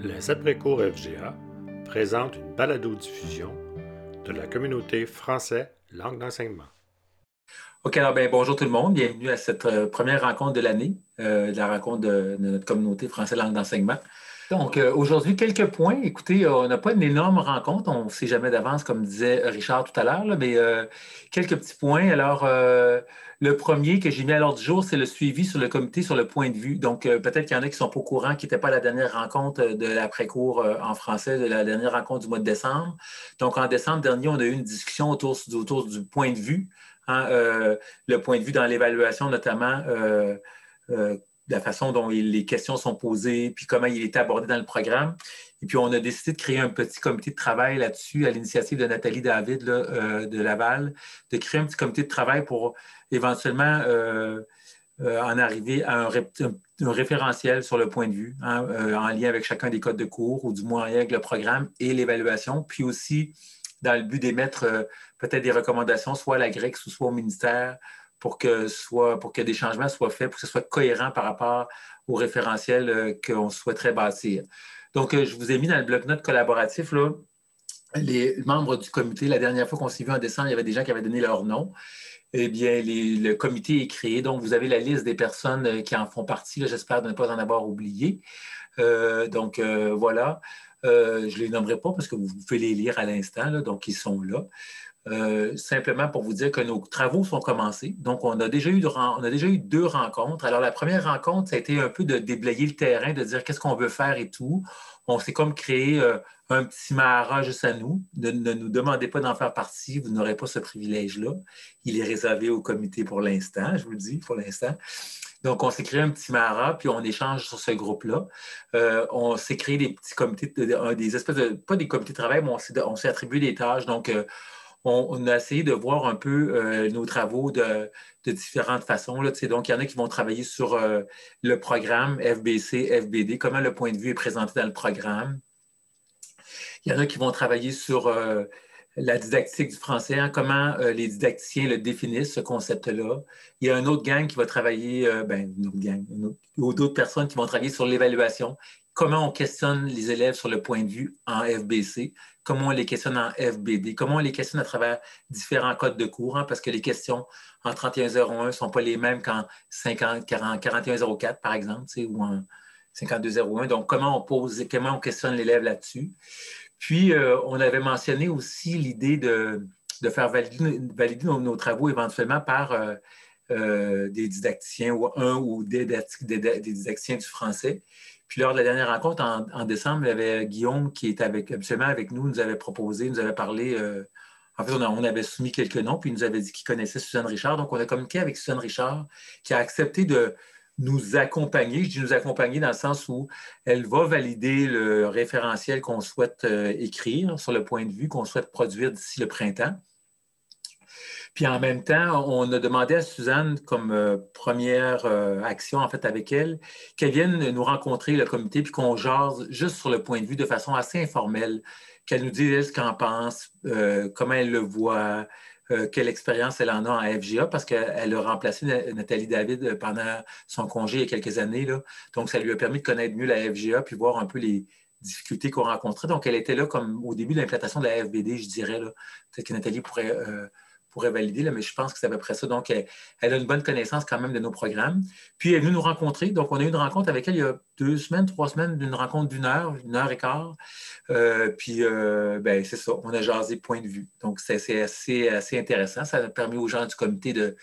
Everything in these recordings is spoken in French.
Les après-cours FGA présentent une balado-diffusion de la communauté français langue d'enseignement. OK, alors ben, bonjour tout le monde. Bienvenue à cette euh, première rencontre de l'année, euh, la rencontre de, notre communauté français langue d'enseignement. Donc, euh, aujourd'hui, quelques points. Écoutez, on n'a pas une énorme rencontre, on ne sait jamais d'avance, comme disait Richard tout à l'heure, mais quelques petits points. Alors, le premier que j'ai mis à l'ordre du jour, c'est le suivi sur le comité sur le point de vue. Donc, euh, peut-être qu'il y en a qui ne sont pas au courant, qui n'étaient pas à la dernière rencontre de l'après-cours euh, en français, de la dernière rencontre du mois de décembre. Donc, en décembre dernier, on a eu une discussion autour, du point de vue, hein, euh, le point de vue dans l'évaluation, notamment la façon dont les questions sont posées, puis comment il est abordé dans le programme. Et puis, on a décidé de créer un petit comité de travail là-dessus à l'initiative de Nathalie David de Laval, de créer un petit comité de travail pour éventuellement euh, euh, en arriver à un, référentiel sur le point de vue, hein, euh, en lien avec chacun des codes de cours, ou du moins avec le programme et l'évaluation, puis aussi dans le but d'émettre peut-être des recommandations, soit à la grecque, soit au ministère, pour que, soit, pour que des changements soient faits, pour que ce soit cohérent par rapport au référentiel qu'on souhaiterait bâtir. Donc, je vous ai mis dans le bloc-notes collaboratif là, les membres du comité. La dernière fois qu'on s'est vu en décembre, il y avait des gens qui avaient donné leur nom eh bien, le comité est créé. Donc, vous avez la liste des personnes euh, qui en font partie. J'espère ne pas en avoir oublié. Euh, donc, euh, je ne les nommerai pas parce que vous pouvez les lire à l'instant. Donc, ils sont là. simplement pour vous dire que nos travaux sont commencés. Donc, on a, déjà eu, deux rencontres. Alors, la première rencontre, ça a été un peu de déblayer le terrain, de dire qu'est-ce qu'on veut faire et tout. On s'est comme créé un petit Mahara juste à nous. Ne, nous demandez pas d'en faire partie, vous n'aurez pas ce privilège-là. Il est réservé au comité pour l'instant, je vous le dis, pour l'instant. Donc, on s'est créé un petit Mahara, puis on échange sur ce groupe-là. Euh, on s'est créé des petits comités, des espèces de, pas des comités de travail, mais on s'est attribué des tâches. Donc, euh, on, a essayé de voir un peu euh, nos travaux de, différentes façons. Là. Donc, il y en a qui vont travailler sur le programme FBC, FBD, comment le point de vue est présenté dans le programme. Il y en a qui vont travailler sur la didactique du français, hein, comment euh, les didacticiens le définissent, ce concept-là. Il y a un autre gang qui va travailler, euh, ben, une autre gang, ou d'autres personnes qui vont travailler sur l'évaluation, comment on questionne les élèves sur le point de vue en FBC, comment on les questionne en FBD, comment on les questionne à travers différents codes de cours, hein, parce que les questions en 3101 ne sont pas les mêmes qu'en 4104, par exemple, ou en 5201. Donc, comment on pose, comment on questionne l'élève là-dessus? Puis, euh, on avait mentionné aussi l'idée de, faire valider, nos, travaux éventuellement par euh, euh, des didacticiens ou un ou des, didacticiens du français. Puis, lors de la dernière rencontre en, décembre, il y avait Guillaume qui est avec, absolument avec nous, nous avait proposé, nous avait parlé. en fait, on, avait soumis quelques noms, puis il nous avait dit qu'il connaissait Suzanne Richard. Donc, on a communiqué avec Suzanne Richard qui a accepté de, nous accompagner. Je dis nous accompagner dans le sens où elle va valider le référentiel qu'on souhaite euh, écrire sur le point de vue qu'on souhaite produire d'ici le printemps. Puis en même temps, on a demandé à Suzanne comme euh, première euh, action en fait avec elle qu'elle vienne nous rencontrer le comité puis qu'on jase juste sur le point de vue de façon assez informelle, qu'elle nous dise ce qu'elle en pense, comment elle le voit, euh, quelle expérience elle en a en FGA parce qu'elle a remplacé Nathalie David euh, pendant son congé il y a quelques années. Donc, ça lui a permis de connaître mieux la FGA puis voir un peu les difficultés qu'on rencontrait. Donc, elle était là comme au début de l'implantation de la FBD, je dirais. Peut-être que Nathalie pourrait euh, valider, là, mais je pense que c'est à peu près ça. Donc, elle, a une bonne connaissance quand même de nos programmes. Puis, elle est venue nous rencontrer. Donc, on a eu une rencontre avec elle il y a deux semaines, trois semaines, d'une rencontre d'une heure, une heure et quart. Euh, puis, euh, ben, c'est ça, on a jasé point de vue. Donc, c'est assez, assez intéressant. Ça a permis aux gens du comité de,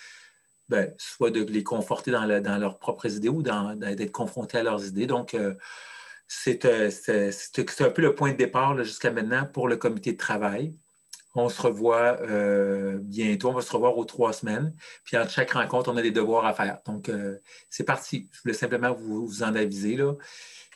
ben, soit de les conforter dans, leurs propres idées ou d'être confrontés à leurs idées. Donc, euh, c'est un peu le point de départ jusqu'à maintenant pour le comité de travail. On se revoit euh, bientôt. On va se revoir aux trois semaines. Puis, à chaque rencontre, on a des devoirs à faire. Donc, euh, c'est parti. Je voulais simplement vous, en aviser. Là.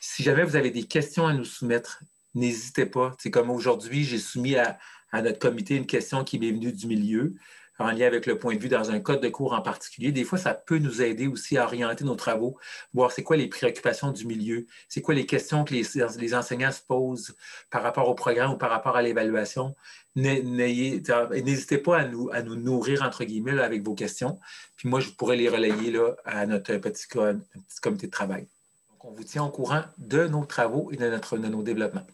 Si jamais vous avez des questions à nous soumettre, n'hésitez pas. C'est comme aujourd'hui, j'ai soumis à, à, notre comité une question qui m'est venue du milieu en lien avec le point de vue dans un code de cours en particulier. Des fois, ça peut nous aider aussi à orienter nos travaux, voir c'est quoi les préoccupations du milieu, c'est quoi les questions que les, enseignants se posent par rapport au programme ou par rapport à l'évaluation. N'hésitez pas à nous, à nous nourrir, entre guillemets, avec vos questions. Puis moi, je pourrais les relayer là, à notre petit, comité de travail. on vous tient au courant de nos travaux et de, notre, de nos développements.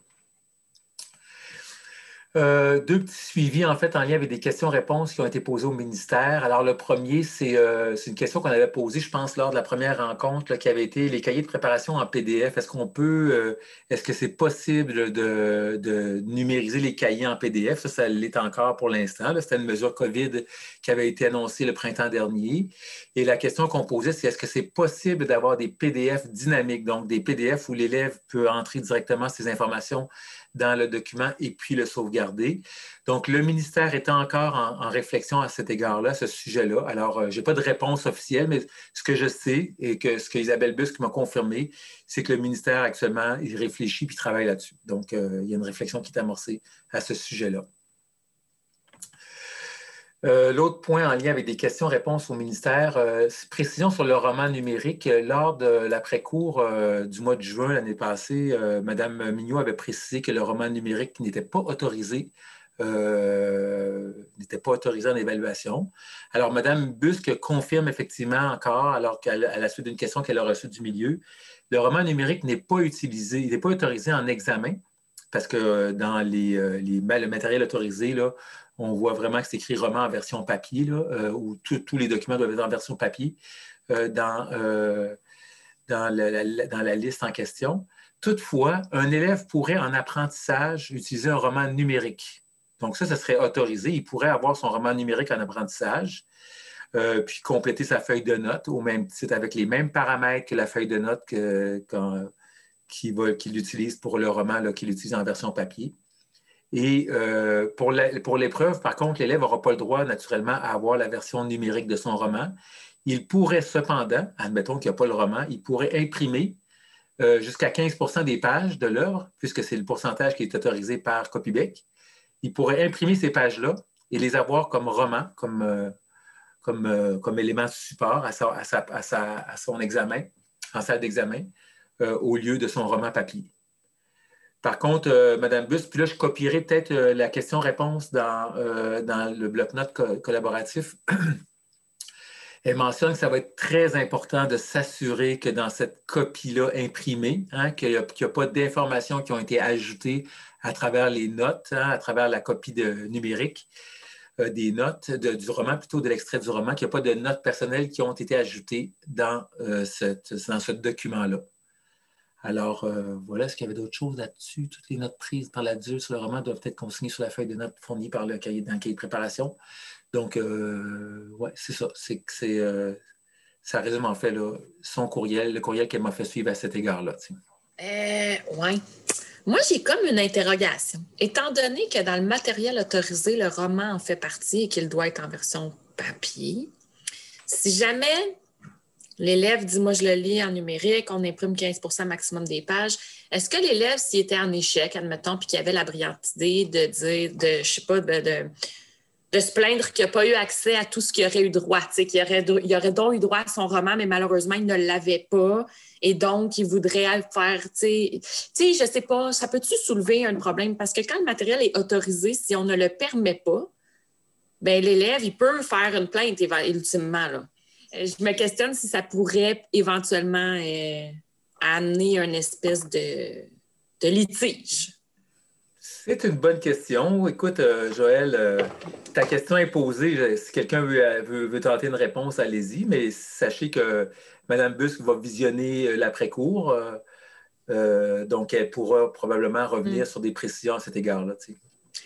Euh, deux petits suivis, en fait, en lien avec des questions-réponses qui ont été posées au ministère. Alors, le premier, c'est euh, une question qu'on avait posée, je pense, lors de la première rencontre, qui avait été les cahiers de préparation en PDF. Est-ce qu'on peut, euh, est-ce que c'est possible de, numériser les cahiers en PDF? Ça, ça l'est encore pour l'instant. C'était une mesure COVID qui avait été annoncée le printemps dernier. Et la question qu'on posait, c'est est-ce que c'est possible d'avoir des PDF dynamiques, donc des PDF où l'élève peut entrer directement ses informations dans le document et puis le sauvegarder. Donc, le ministère est encore en, réflexion à cet égard-là, ce sujet-là. Alors, euh, je n'ai pas de réponse officielle, mais ce que je sais et que ce qu'Isabelle Busque m'a confirmé, c'est que le ministère actuellement, il réfléchit puis travaille là-dessus. Donc, euh, il y a une réflexion qui est amorcée à ce sujet-là. Euh, l'autre point en lien avec des questions-réponses au ministère, euh, précision sur le roman numérique. Lors de l'après-cours euh, du mois de juin l'année passée, Mme Mignot avait précisé que le roman numérique n'était pas autorisé n'était pas autorisé en évaluation. Alors, Mme Busque confirme effectivement encore, alors qu'à la suite d'une question qu'elle a reçue du milieu, le roman numérique n'est pas utilisé, il n'est pas autorisé en examen, parce que dans les, le matériel autorisé, là, on voit vraiment que c'est écrit roman en version papier, euh, où tous les documents doivent être en version papier euh, dans, euh, la, liste en question. Toutefois, un élève pourrait en apprentissage utiliser un roman numérique. Donc ça, ce serait autorisé. Il pourrait avoir son roman numérique en apprentissage, puis compléter sa feuille de notes au même titre, avec les mêmes paramètres que la feuille de notes qu'il utilise pour le roman qu'il utilise en version papier. Et euh, pour l'épreuve, par contre, l'élève n'aura pas le droit, naturellement, à avoir la version numérique de son roman. Il pourrait cependant, admettons qu'il n'y a pas le roman, il pourrait imprimer euh, jusqu'à 15% des pages de l'œuvre, puisque c'est le pourcentage qui est autorisé par Copybec. Il pourrait imprimer ces pages-là et les avoir comme roman, comme, euh, comme, comme élément support à, à son examen, en salle d'examen, au lieu de son roman papier. Par contre, euh, Mme Bus, puis là, je copierai peut-être euh, la question-réponse dans, euh, dans, le bloc-notes collaboratif. Elle mentionne que ça va être très important de s'assurer que dans cette copie-là imprimée, hein, qu'il n'y a, pas d'informations qui ont été ajoutées à travers les notes, hein, à travers la copie numérique des notes du roman, plutôt de l'extrait du roman, qu'il n'y a pas de notes personnelles qui ont été ajoutées dans, dans ce document-là. Alors, euh, voilà, est-ce qu'il y avait d'autres choses là-dessus? Toutes les notes prises par l'adulte sur le roman doivent être consignées sur la feuille de notes fournie par le cahier, dans cahier de préparation. Donc, euh, oui, c'est ça. C'est que c'est. Euh, ça résume en fait son courriel, le courriel qu'elle m'a fait suivre à cet égard-là. oui. Moi, j'ai comme une interrogation. Étant donné que dans le matériel autorisé, le roman en fait partie et qu'il doit être en version papier, si jamais L'élève dit, moi, je le lis en numérique, on imprime 15% maximum des pages. Est-ce que l'élève, s'il était en échec, admettons, puis qu'il avait la brillante idée de dire, de, je sais pas, de, de, se plaindre qu'il n'a pas eu accès à tout ce qu'il aurait eu droit, qu'il aurait, il aurait donc eu droit à son roman, mais malheureusement, il ne l'avait pas. Et donc, il voudrait faire, tu sais, je sais pas, ça peut-tu soulever un problème? Parce que quand le matériel est autorisé, si on ne le permet pas, ben l'élève, il peut faire une plainte ultimement, là. Euh, je me questionne si ça pourrait éventuellement euh, amener une espèce de, litige. C'est une bonne question. Écoute, euh, Joël, ta question est posée. Si quelqu'un veut, tenter une réponse, allez-y, mais sachez que Mme Busque va visionner l'après-cours. donc, elle pourra probablement revenir mm. sur des précisions à cet égard-là.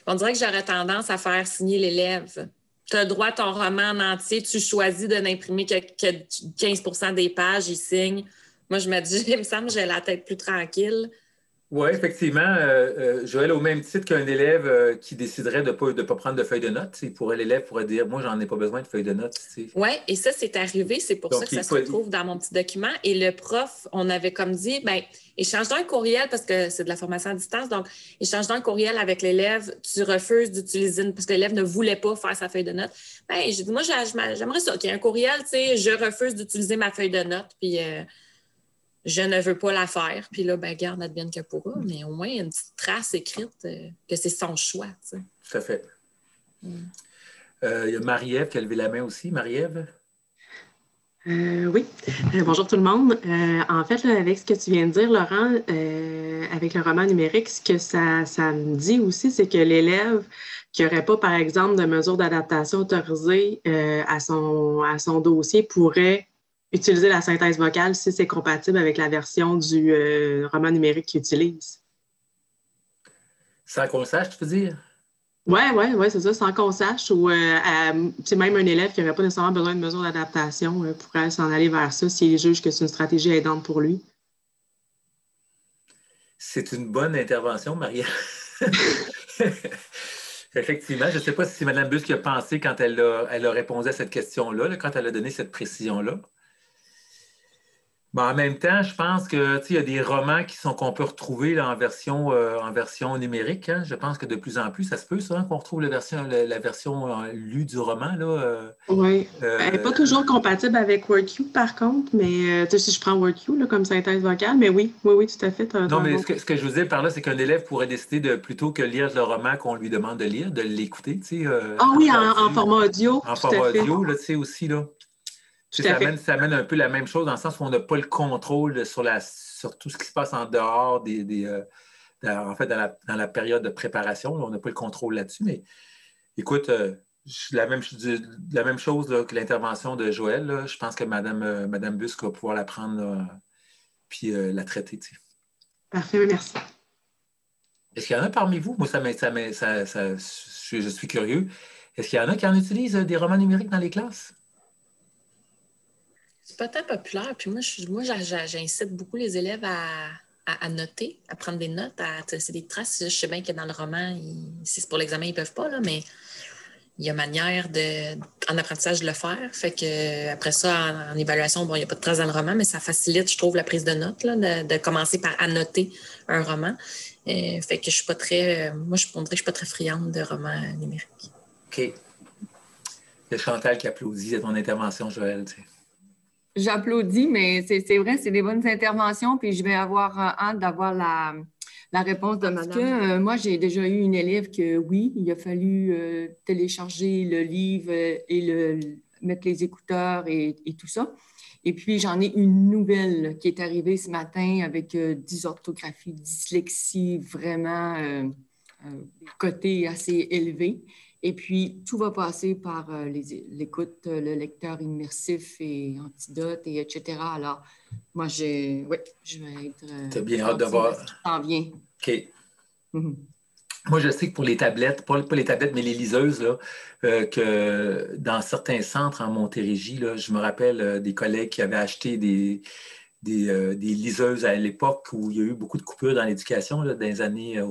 On dirait que j'aurais tendance à faire signer l'élève tu as droit à ton roman en entier, tu choisis de n'imprimer que, 15% des pages, il signe. Moi, je me dis, il me semble que j'ai la tête plus tranquille. Oui, effectivement. Euh, euh, Joël, au même titre qu'un élève euh, qui déciderait de ne pas, pas, prendre de feuille de notes, pourrait l'élève pourrait dire Moi, j'en ai pas besoin de feuille de notes. Oui, et ça, c'est arrivé. C'est pour ça que ça se retrouve dans mon petit document. Et le prof, on avait comme dit ben, échange un courriel parce que c'est de la formation à distance. Donc, échange un courriel avec l'élève. Tu refuses d'utiliser parce que l'élève ne voulait pas faire sa feuille de notes. Ben, j'ai dit Moi, j'aimerais ça qu'il y ait un courriel, tu sais, je refuse d'utiliser ma feuille de notes. Puis je ne veux pas la faire. Puis là, ben, garde, advienne que pourra, mais au moins, il y a une petite trace écrite euh, que c'est son choix. Tu sais. Tout à fait. Mm. Euh, il y a Marie-Ève qui a levé la main aussi. Marie-Ève? oui. bonjour tout le monde. en fait, avec ce que tu viens de dire, Laurent, avec le roman numérique, ce que ça, ça me dit aussi, c'est que l'élève qui n'aurait pas, par exemple, de mesures d'adaptation autorisées à, son, à son dossier pourrait utiliser la synthèse vocale si c'est compatible avec la version du euh, roman numérique qu'il utilise. Sans qu'on sache, tu veux dire? Oui, oui, ouais, c'est ça, sans qu'on sache. Ou euh, c'est même un élève qui n'aurait pas nécessairement besoin de mesures d'adaptation euh, pourrait s'en aller vers ça s'il juge que c'est une stratégie aidante pour lui. C'est une bonne intervention, Maria. Effectivement, je ne sais pas si Mme Bus qui a pensé quand elle a, elle a répondu à cette question-là, quand elle a donné cette précision-là. Ben, en même temps, je pense que il y a des romans qui sont qu'on peut retrouver en version euh, en version numérique. Hein. Je pense que de plus en plus, ça se peut ça hein, qu'on retrouve la version la, version euh, lue du roman là. Euh, oui. Elle n'est pas toujours compatible avec WordQ par contre, mais si je prends WordQ comme synthèse vocale, mais oui, oui, oui, tout à fait. Non, mais ce que, je vous dis par là, c'est qu'un élève pourrait décider de plutôt que lire le roman qu'on lui demande de lire, de l'écouter, ah oui, en, format audio. En format audio, là, tu sais. Ça amène, un peu la même chose dans le sens où on n'a pas le contrôle sur, la, sur tout ce qui se passe en dehors des. Euh, en fait, dans la, période de préparation. on n'a pas le contrôle là-dessus. Mais écoute, euh, la, même, la même chose que l'intervention de Joël. je pense que Mme, euh, Madame Busque va pouvoir la prendre puis la traiter. Parfait, merci. Est-ce qu'il y en a parmi vous? Moi, ça, ça, ça je suis curieux. Est-ce qu'il y en a qui en utilisent des romans numériques dans les classes? C'est pas tant populaire. Puis moi, moi j'incite beaucoup les élèves à, noter, à prendre des notes, à tracer des traces. Je sais bien que dans le roman, si c'est pour l'examen, ils ne peuvent pas, mais il y a manière de, en apprentissage de le faire. Fait que après ça, en, évaluation, bon, il n'y a pas de traces dans le roman, mais ça facilite, je trouve, la prise de notes, de, commencer par annoter un roman. Euh, fait que je suis pas très. Moi, je que je suis pas très friande de romans numériques. OK. Il Chantal qui applaudit à ton intervention, Joël. J'applaudis, mais c'est vrai, c'est des bonnes interventions, puis je vais avoir euh, hâte d'avoir la, réponse de madame. Euh, moi, j'ai déjà eu une élève que oui, il a fallu euh, télécharger le livre et le, mettre les écouteurs et, tout ça. Et puis, j'en ai une nouvelle qui est arrivée ce matin avec dysorthographie, dyslexie, vraiment côté assez élevé. Et puis, tout va passer par euh, l'écoute, euh, le lecteur immersif et antidote, et etc. Alors, moi, j'ai, oui, je vais être. Euh, tu as bien hâte de voir. Ça vient. OK. Mhm. Moi, je sais que pour les tablettes, pas, les tablettes, mais les liseuses, là, que dans certains centres en Montérégie, là, je me rappelle des collègues qui avaient acheté des, euh, des, liseuses à l'époque où il y a eu beaucoup de coupures dans l'éducation, dans les années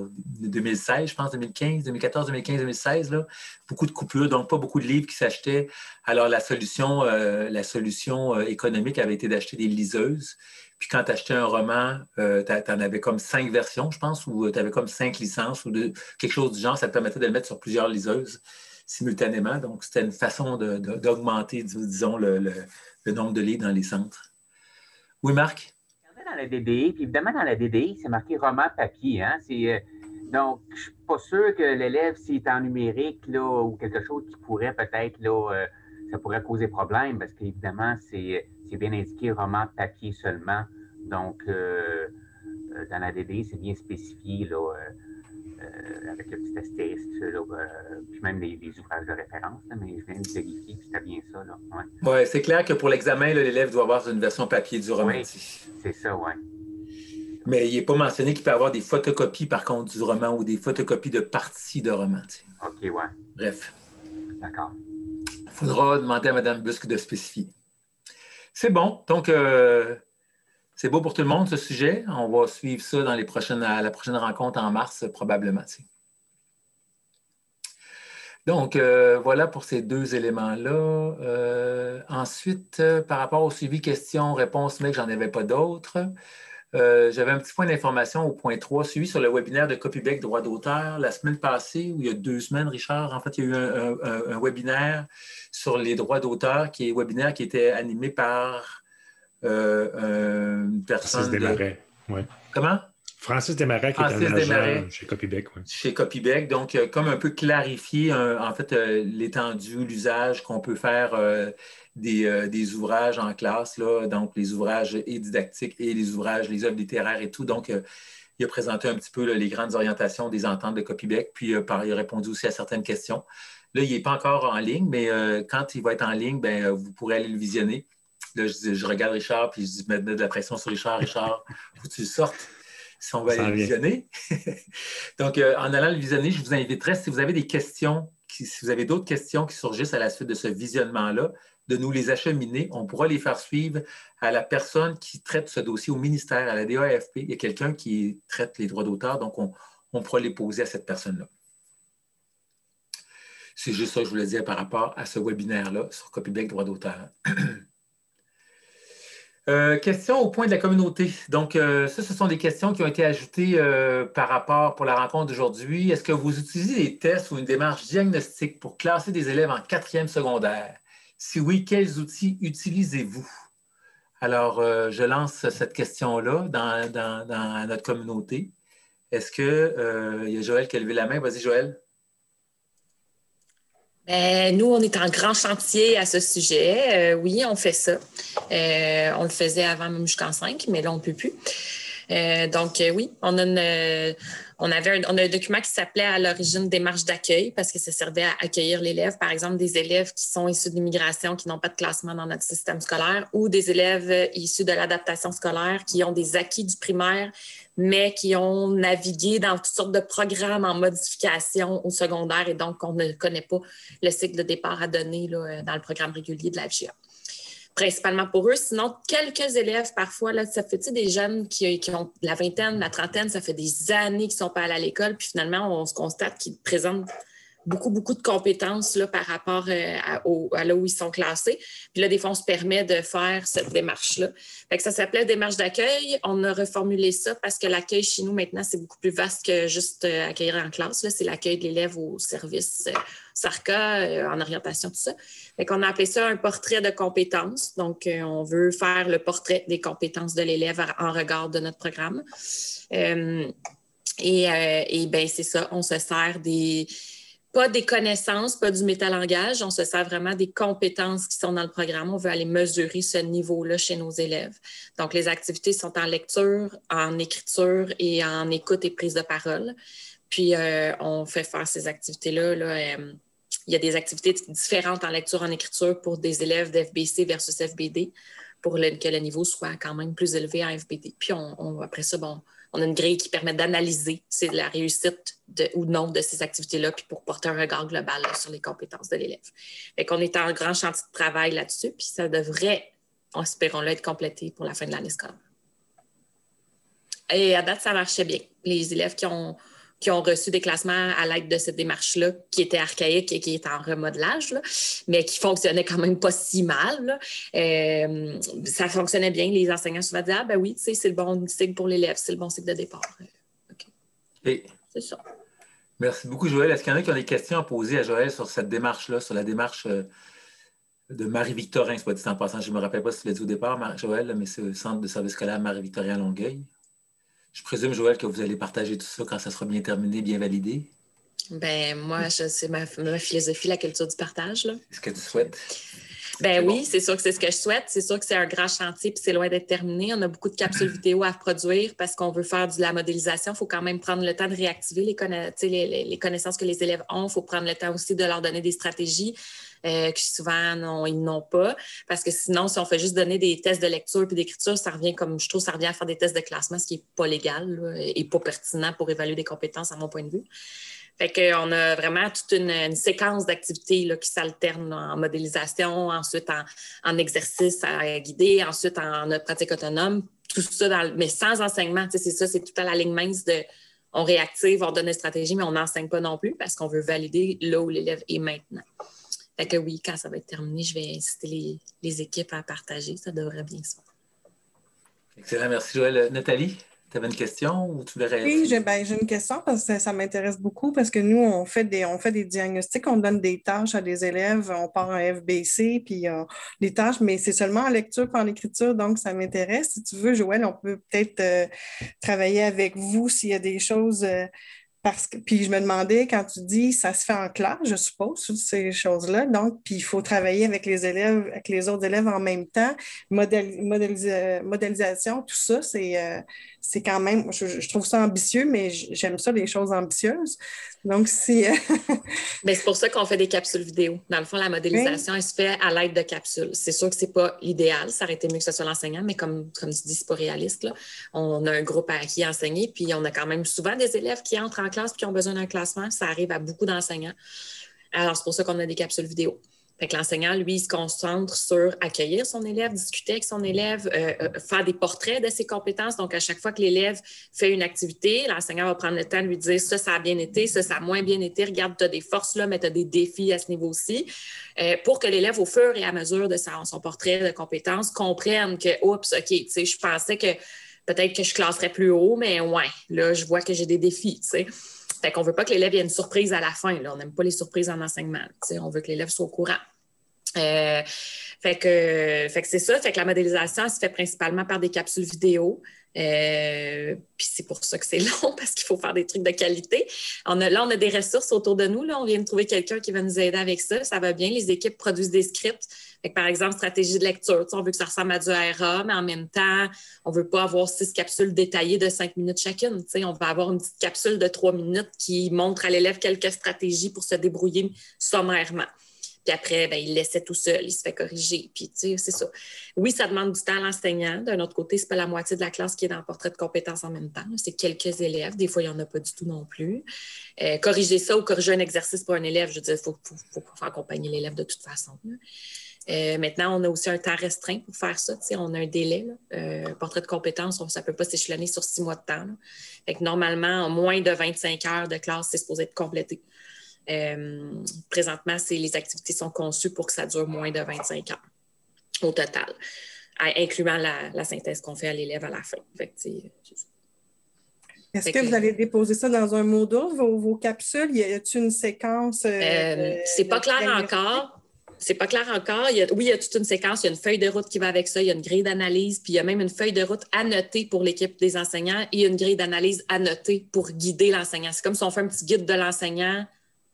2016, euh, je pense, 2015, 2014, 2015, 2016. Là, beaucoup de coupures, donc pas beaucoup de livres qui s'achetaient. Alors, la solution, euh, la solution économique avait été d'acheter des liseuses. Puis quand tu achetais un roman, tu en avais comme cinq versions, je pense, ou tu avais comme cinq licences ou quelque chose du genre. Ça te permettait de le mettre sur plusieurs liseuses simultanément. Donc, c'était une façon d'augmenter, disons, le nombre de livres dans les centres. Oui, Marc? Dans la DDI, puis évidemment, dans la DDI, c'est marqué roman papier. Hein? Euh, donc, je ne suis pas sûr que l'élève, s'il est en numérique là, ou quelque chose qui pourrait peut-être, là, euh, ça pourrait causer problème parce qu'évidemment, c'est bien indiqué roman papier seulement. Donc, euh, dans la DDI, c'est bien spécifié là, euh, avec le petit astérisque, là, euh, puis même les, ouvrages de référence, mais je viens de vérifier, puis c'était bien ça. Oui, ouais, c'est clair que pour l'examen, l'élève doit avoir une version papier du roman. Oui, c'est ça, oui. Mais il n'est pas mentionné qu'il peut avoir des photocopies, par contre, du roman ou des photocopies de parties de roman. OK, ouais. Bref. D'accord. Il faudra demander à Mme Busque de spécifier. C'est bon. Donc, euh, c'est beau pour tout le monde, ce sujet. On va suivre ça dans la prochaine rencontre en mars, probablement. Donc, euh, voilà pour ces deux éléments-là. Euh, ensuite, euh, par rapport au suivi questions-réponses, mais j'en avais pas d'autres. J'avais un petit point d'information au point 3, suivi sur le webinaire de Copybec droit d'auteur la semaine passée, ou il y a deux semaines, Richard. En fait, il y a eu un, un webinaire sur les droits d'auteur, qui est un webinaire qui était animé par euh, une personne. Francis Desmarais. Comment? Francis Desmarais qui Francis est un Desmarais. agent chez Copybec. oui. chez Copybec. Donc, euh, comme un peu clarifier, euh, en fait, euh, l'étendue, l'usage qu'on peut faire euh, des, euh, des ouvrages en classe, là, donc les ouvrages et didactiques et les ouvrages, les œuvres littéraires et tout. Donc, euh, il a présenté un petit peu là, les grandes orientations des ententes de Copybec, puis euh, par- il a répondu aussi à certaines questions. Là, il n'est pas encore en ligne, mais euh, quand il va être en ligne, ben, euh, vous pourrez aller le visionner. Là, je, dis- je regarde Richard, puis je dis, mets, de la pression sur Richard. Richard, faut que tu le sortes. Si on va aller le visionner. Donc, euh, en allant le visionner, je vous inviterai, si vous avez des questions, qui- si vous avez d'autres questions qui surgissent à la suite de ce visionnement-là, de nous les acheminer. On pourra les faire suivre à la personne qui traite ce dossier au ministère, à la DAFP. Il y a quelqu'un qui traite les droits d'auteur, donc on, on pourra les poser à cette personne-là. C'est juste ça que je voulais dire par rapport à ce webinaire-là sur Copybec droit d'auteur. Euh, question au point de la communauté. Donc, euh, ça, ce sont des questions qui ont été ajoutées euh, par rapport pour la rencontre d'aujourd'hui. Est-ce que vous utilisez des tests ou une démarche diagnostique pour classer des élèves en quatrième secondaire? Si oui, quels outils utilisez-vous? Alors, je lance cette question-là dans, dans- notre communauté. Est-ce qu'il y a Joël qui a levé la main? Vas-y, Joël. Ben, nous, on est en grand chantier à ce sujet. Euh, oui, on fait ça. Euh, on le faisait avant même jusqu'en 5, mais là, on ne peut plus. Euh, donc, euh, oui, on a, une, euh, on, avait un, on a un document qui s'appelait à l'origine démarche d'accueil parce que ça servait à accueillir l'élève. Par exemple, des élèves qui sont issus de l'immigration, qui n'ont pas de classement dans notre système scolaire ou des élèves euh, issus de l'adaptation scolaire qui ont des acquis du primaire, mais qui ont navigué dans toutes sortes de programmes en modification au secondaire et donc on ne connaît pas le cycle de départ à donner là, dans le programme régulier de la FGA. Principalement pour eux. Sinon, quelques élèves, parfois, là, ça fait des jeunes qui, qui ont la vingtaine, la trentaine, ça fait des années qu'ils ne sont pas allés à l'école, puis finalement, on se constate qu'ils présentent beaucoup, beaucoup de compétences là, par rapport euh, à, là où ils sont classés. Puis là, des fois, on se permet de faire cette démarche-là. Ça s'appelait démarche d'accueil. On a reformulé ça parce que l'accueil chez nous, maintenant, c'est beaucoup plus vaste que juste euh, accueillir en classe. C'est l'accueil de l'élève au service euh, SARCA, en orientation, tout ça. Fait qu'on a appelé ça un portrait de compétences. Donc, on veut faire le portrait des compétences de l'élève en regard de notre programme. Et et ben c'est ça, on se sert des pas des connaissances, pas du métalangage, on se sert vraiment des compétences qui sont dans le programme. On veut aller mesurer ce niveau-là chez nos élèves. Donc, les activités sont en lecture, en écriture et en écoute et prise de parole. Puis, euh, on fait faire ces activités-là. là, euh, il y a des activités différentes en lecture, en écriture pour des élèves d'FBC versus FBD pour que le niveau soit quand même plus élevé en FBD. Puis, après ça, bon, on a une grille qui permet d'analyser c'est la réussite ou non de ces activités-là, puis pour porter un regard global sur les compétences de l'élève. Fait qu'on est en grand chantier de travail là-dessus, puis ça devrait, espérons-le, être complété pour la fin de l'année scolaire. Et à date, ça marchait bien. Les élèves qui ont, qui ont reçu des classements à l'aide de cette démarche-là, qui était archaïque et qui est en remodelage, là, mais qui fonctionnait quand même pas si mal. là. Euh, ça fonctionnait bien. Les enseignants souvent disaient Ah, ben oui, c'est le bon cycle pour l'élève, c'est le bon cycle de départ. Euh, Et C'est ça. merci beaucoup, Joël. Est-ce qu'il y en a qui ont des questions à poser à Joël sur cette démarche-là, sur la démarche euh, de Marie-Victorin, soit dit en passant? Je ne me rappelle pas si tu l'as dit au départ, Joël, mais c'est le centre de service scolaire Marie-Victorin à Longueuil. Je présume, Joël, que vous allez partager tout ça quand ça sera bien terminé, bien validé? Ben moi, c'est ma, ma philosophie, la culture du partage. C'est ce que tu souhaites? Ben oui, bon. c'est sûr que c'est ce que je souhaite. C'est sûr que c'est un grand chantier puis c'est loin d'être terminé. On a beaucoup de capsules vidéo à produire parce qu'on veut faire de la modélisation. Il faut quand même prendre le temps de réactiver conna- les- les connaissances que les élèves ont. Il faut prendre le temps aussi de leur donner des stratégies euh, que souvent ils n'ont pas. Parce que sinon, si on fait juste donner des tests de lecture puis d'écriture, ça revient comme je trouve, ça revient à faire des tests de classement, ce qui n'est pas légal et pas pertinent pour évaluer des compétences à mon point de vue. Fait qu'on a vraiment toute une, une séquence d'activités qui s'alternent en modélisation, ensuite en, en exercice à guider, ensuite en, en pratique autonome, tout ça, mais sans enseignement. C'est ça, c'est tout à la ligne mince de on réactive, on donne des stratégies, mais on n'enseigne pas non plus parce qu'on veut valider là où l'élève est maintenant. Fait que oui, quand ça va être terminé, je vais inciter les, les équipes à partager. Ça devrait bien se faire. Excellent, merci, Joël. Euh, Nathalie? Tu avais une question ou tu voulais Oui, ben, j'ai une question parce que ça, m'intéresse beaucoup parce que nous, on fait, des, on fait des diagnostics, on donne des tâches à des élèves, on part en FBC, puis euh, des tâches, mais c'est seulement en lecture pas en écriture, donc ça m'intéresse. Si tu veux, Joël, on peut peut-être euh, travailler avec vous s'il y a des choses. Euh, puis je me demandais, quand tu dis ça se fait en classe, je suppose, toutes ces choses-là, donc, puis il faut travailler avec les élèves, avec les autres élèves en même temps, modélisation, tout ça, c'est c'est quand même, je, trouve ça ambitieux, mais j'aime ça, les choses ambitieuses. Donc, si. mais c'est pour ça qu'on fait des capsules vidéo. Dans le fond, la modélisation, elle se fait à l'aide de capsules. C'est sûr que ce n'est pas l'idéal, ça aurait été mieux que ce soit l'enseignant, mais comme, comme tu dis, ce n'est pas réaliste. Là. On a un groupe à qui enseigner, puis on a quand même souvent des élèves qui entrent en classe et qui ont besoin d'un classement. Ça arrive à beaucoup d'enseignants. Alors, c'est pour ça qu'on a des capsules vidéo. Fait que l'enseignant, lui, il se concentre sur accueillir son élève, discuter avec son élève, euh, euh, faire des portraits de ses compétences. Donc, à chaque fois que l'élève fait une activité, l'enseignant va prendre le temps de lui dire ça, ça a bien été, ça, ça a moins bien été. Regarde, tu as des forces là, mais tu as des défis à ce niveau-ci. Euh, pour que l'élève, au fur et à mesure de son portrait de compétences, comprenne que, oups, OK, tu sais, je pensais que peut-être que je classerais plus haut, mais ouais, là, je vois que j'ai des défis, tu sais. Fait qu'on veut pas que l'élève ait une surprise à la fin. On n'aime pas les surprises en enseignement. On veut que l'élève soit au courant. Euh, fait que, fait que c'est ça. Fait que la modélisation se fait principalement par des capsules vidéo. Euh, puis c'est pour ça que c'est long parce qu'il faut faire des trucs de qualité. On a, là, on a des ressources autour de nous. Là. On vient de trouver quelqu'un qui va nous aider avec ça. Ça va bien. Les équipes produisent des scripts. Par exemple, stratégie de lecture. On veut que ça ressemble à du ARA, mais en même temps, on ne veut pas avoir six capsules détaillées de cinq minutes chacune. On va avoir une petite capsule de trois minutes qui montre à l'élève quelques stratégies pour se débrouiller sommairement. Puis après, ben, il laissait tout seul, il se fait corriger. Puis, c'est ça. Oui, ça demande du temps à l'enseignant. D'un autre côté, ce n'est pas la moitié de la classe qui est dans le portrait de compétences en même temps. C'est quelques élèves. Des fois, il n'y en a pas du tout non plus. Euh, corriger ça ou corriger un exercice pour un élève, je veux dire, il faut, faut, accompagner l'élève de toute façon. Euh, maintenant, on a aussi un temps restreint pour faire ça. on a un délai. Euh, portrait de compétences, ça ne peut pas s'échelonner sur six mois de temps. Fait que normalement, en moins de 25 heures de classe, c'est supposé être complété. Euh, présentement, les activités sont conçues pour que ça dure moins de 25 ans au total, incluant la, synthèse qu'on fait à l'élève à la fin. Est-ce que, vous allez déposer ça dans un Moodle, vos, vos capsules? Y a-t-il une séquence? Euh, euh, c'est pas clair encore. C'est pas clair encore. oui, il y a toute une séquence. Il y a une feuille de route qui va avec ça. Il y a une grille d'analyse. Puis il y a même une feuille de route annotée pour l'équipe des enseignants et une grille d'analyse annotée pour guider l'enseignant. C'est comme si on fait un petit guide de l'enseignant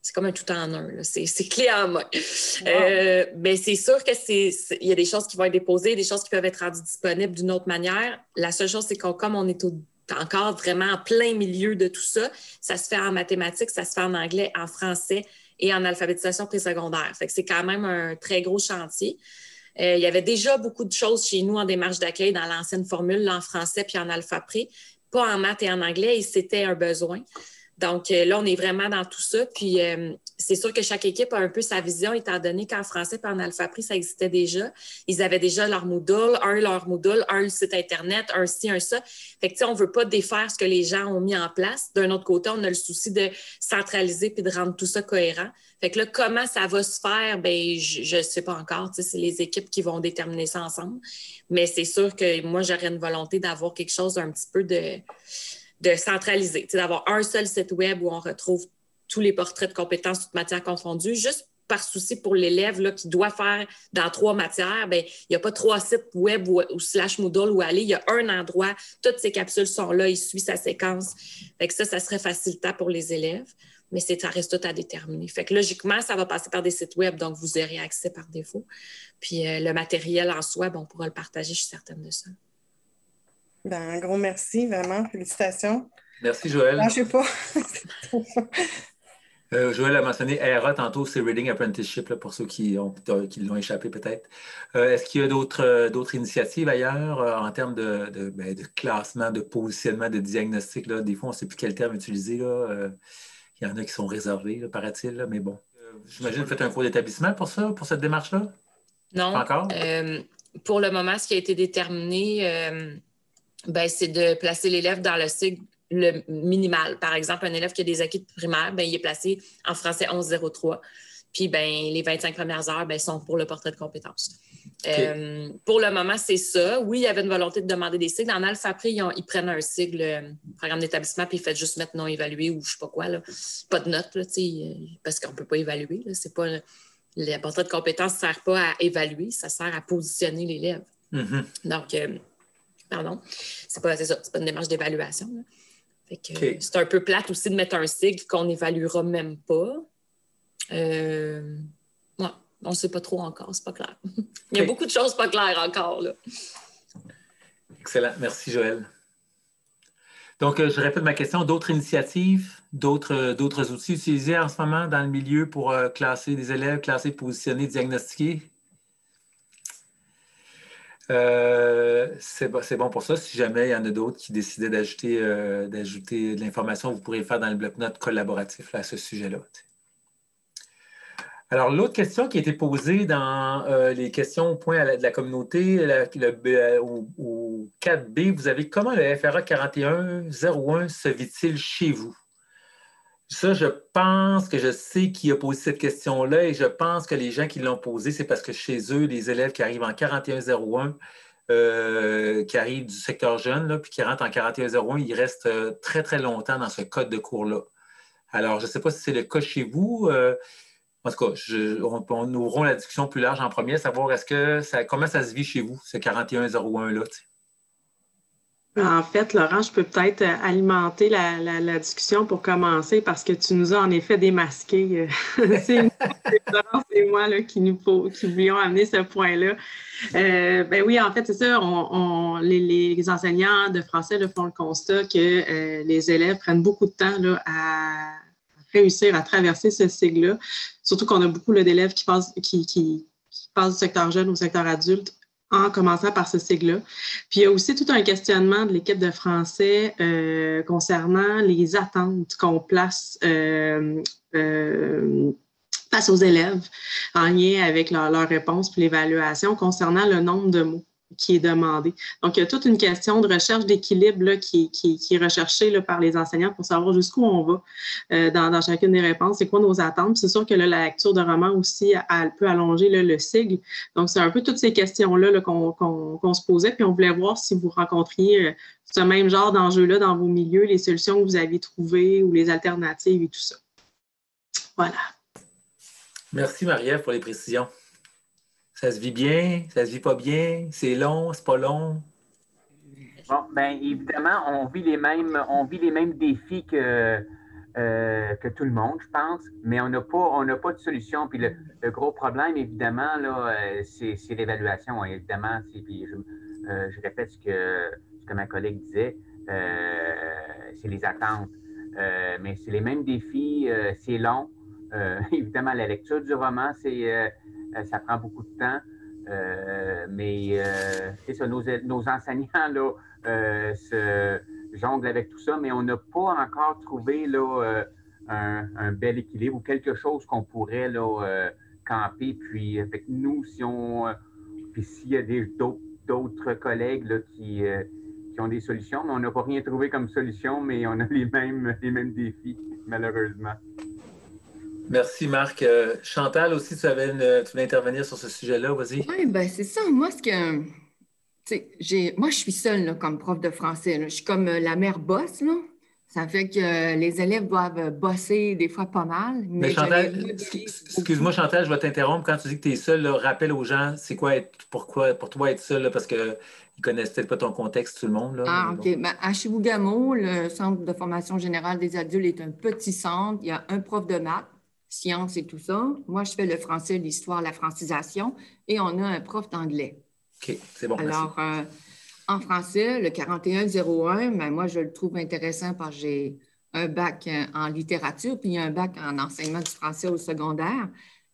c'est comme un tout en un. C'est clé en main. Euh, mais c'est sûr que c'est il y a des choses qui vont être déposées, des choses qui peuvent être rendues disponibles d'une autre manière. La seule chose, c'est que comme on est encore vraiment en plein milieu de tout ça, ça se fait en mathématiques, ça se fait en anglais, en français et en alphabétisation présecondaire. C'est quand même un très gros chantier. Euh, il y avait déjà beaucoup de choses chez nous en démarche d'accueil dans l'ancienne formule, en français puis en alpha pas en maths et en anglais, et c'était un besoin. Donc euh, là, on est vraiment dans tout ça. Puis euh, c'est sûr que chaque équipe a un peu sa vision, étant donné qu'en français et en ça existait déjà. Ils avaient déjà leur Moodle, un leur Moodle, un le site Internet, un ci, un ça. Fait que, on veut pas défaire ce que les gens ont mis en place. D'un autre côté, on a le souci de centraliser puis de rendre tout ça cohérent. Fait que là, comment ça va se faire? Ben, je ne sais pas encore. C'est les équipes qui vont déterminer ça ensemble. Mais c'est sûr que moi, j'aurais une volonté d'avoir quelque chose d'un petit peu de de centraliser, d'avoir un seul site web où on retrouve tous les portraits de compétences, toutes matières confondues, juste par souci pour l'élève qui doit faire dans trois matières, ben, il n'y a pas trois sites web ou, slash Moodle où aller. Il y a un endroit, toutes ces capsules sont là, il suit sa séquence. Fait que ça, ça serait facilitant pour les élèves, mais ça reste tout à déterminer. Fait que logiquement, ça va passer par des sites web, donc vous aurez accès par défaut. Puis euh, le matériel en soi, bon, on pourra le partager, je suis certaine de ça. Ben, un gros merci, vraiment. Félicitations. Merci, Joël. Je ne sais pas. Euh, Joël a mentionné ERA tantôt, c'est Reading Apprenticeship, pour ceux qui, ont, qui l'ont échappé peut-être. Euh, est-ce qu'il y a d'autres, euh, d'autres initiatives ailleurs en termes de, ben, de, classement, de positionnement, de diagnostic? Là? Des fois, on ne sait plus quel terme utiliser. Là. il y en a qui sont réservés, paraît-il, mais bon. J'imagine que vous faites un cours d'établissement pour ça, pour cette démarche-là? Non. Pas encore? pour le moment, ce qui a été déterminé ben, c'est de placer l'élève dans le cycle minimal. Par exemple, un élève qui a des acquis de primaire, ben, il est placé en français 1103. Puis ben, les 25 premières heures ben, sont pour le portrait de compétences. Euh, pour le moment, c'est ça. Oui, il y avait une volonté de demander des sigles. En alpha, après, ils, prennent un sigle, euh, programme d'établissement, puis ils font juste mettre non évalué ou je ne sais pas quoi. Là. Pas de notes, là, parce qu'on ne peut pas évaluer. C'est pas, le portrait de compétences ne sert pas à évaluer, ça sert à positionner l'élève. Mm-hmm. Donc, euh, pardon, c'est pas, ça, c'est pas une démarche d'évaluation. C'est un peu plate aussi de mettre un sigle qu'on n'évaluera même pas. Euh, on ne sait pas trop encore, c'est pas clair. Il y a beaucoup de choses pas claires encore. Là. Excellent. Merci, Joël. Donc, euh, je répète ma question. D'autres initiatives, d'autres, d'autres outils utilisés en ce moment dans le milieu pour euh, classer des élèves, classer, positionner, diagnostiquer? Euh, c'est, bon pour ça. Si jamais il y en a d'autres qui décidaient d'ajouter, d'ajouter de l'information, vous pourrez le faire dans le bloc-notes collaboratif à ce sujet-là. Alors, l'autre question qui a été posée dans euh, les questions au point de la communauté, au, 4B, vous avez comment le FRA 4101 se vit-il chez vous? Ça, je pense que je sais qui a posé cette question-là et je pense que les gens qui l'ont posée, c'est parce que chez eux, les élèves qui arrivent en 4101, euh, qui arrivent du secteur jeune, puis qui rentrent en 4101, ils restent euh, très, très longtemps dans ce code de cours-là. Alors, je ne sais pas si c'est le cas chez vous. En tout cas, on, ouvrons la discussion plus large en premier, savoir est-ce que comment ça se vit chez vous, ce 4101-là? En fait, Laurent, je peux peut-être euh, alimenter la, discussion pour commencer parce que tu nous as en effet démasqué. Euh, c'est moi là, qui, nous, qui voulions amener ce point-là. Euh, ben oui, en fait, c'est ça. Les, enseignants de français font le constat que les élèves prennent beaucoup de temps là, à réussir à traverser ce cycle-là. Surtout qu'on a beaucoup d'élèves qui passent, qui, qui, passent du secteur jeune au secteur adulte en commençant par ce cycle-là. Puis il y a aussi tout un questionnement de l'équipe de français euh, concernant les attentes qu'on place euh, euh, face aux élèves en lien avec leur, leur réponse puis l'évaluation concernant le nombre de mots qui est demandé. Donc, il y a toute une question de recherche d'équilibre qui, est recherchée par les enseignants pour savoir jusqu'où on va euh, dans, chacune des réponses, c'est quoi nos attentes. C'est sûr que la lecture de roman aussi, peut allonger le sigle. Donc, c'est un peu toutes ces questions-là qu'on se posait, puis on voulait voir si vous rencontriez euh, ce même genre d'enjeux-là dans vos milieux, les solutions que vous aviez trouvées ou les alternatives et tout ça. Voilà. Merci, Marie-Ève, pour les précisions. Ça se vit bien, ça se vit pas bien, c'est long, c'est pas long? Bon, bien évidemment, on vit les mêmes, on vit les mêmes défis que, euh, que tout le monde, je pense, mais on n'a pas, pas de solution. Puis le, gros problème, évidemment, là, euh, c'est, l'évaluation, évidemment. Puis euh, je, répète ce que, ce que ma collègue disait, c'est les attentes. mais c'est les mêmes défis, c'est long. évidemment, la lecture du roman, c'est ça prend beaucoup de temps. Euh, mais euh, c'est ça, nos, enseignants là, se jonglent avec tout ça, mais on n'a pas encore trouvé là, un, bel équilibre ou quelque chose qu'on pourrait là, camper. Puis avec nous, si on. puis s'il y a d'autres collègues là, qui, qui ont des solutions, mais on n'a pas rien trouvé comme solution, mais on a les mêmes, les mêmes défis, malheureusement. Merci, Marc. Euh, Chantal, aussi, tu, avais tu voulais intervenir sur ce sujet-là. Vas-y. Oui, bien, c'est ça. Moi, ce que. Moi, je suis seule comme prof de français. Je suis comme euh, la mère bosse. Là. Ça fait que euh, les élèves doivent bosser des fois pas mal. Mais, Chantal, excuse-moi, Chantal, je vais t'interrompre. Quand tu dis que tu es seule, rappelle aux gens, c'est quoi être, pourquoi, pour toi être seule, parce qu'ils ne connaissent peut-être pas ton contexte, tout le monde. Là, ah, OK. Ben, à Chibougamau, le Centre de formation générale des adultes est un petit centre. Il y a un prof de maths sciences et tout ça. Moi, je fais le français, l'histoire, la francisation et on a un prof d'anglais. OK, c'est bon. Alors, euh, en français, le 4101, mais ben, moi, je le trouve intéressant parce que j'ai un bac en littérature puis un bac en enseignement du français au secondaire.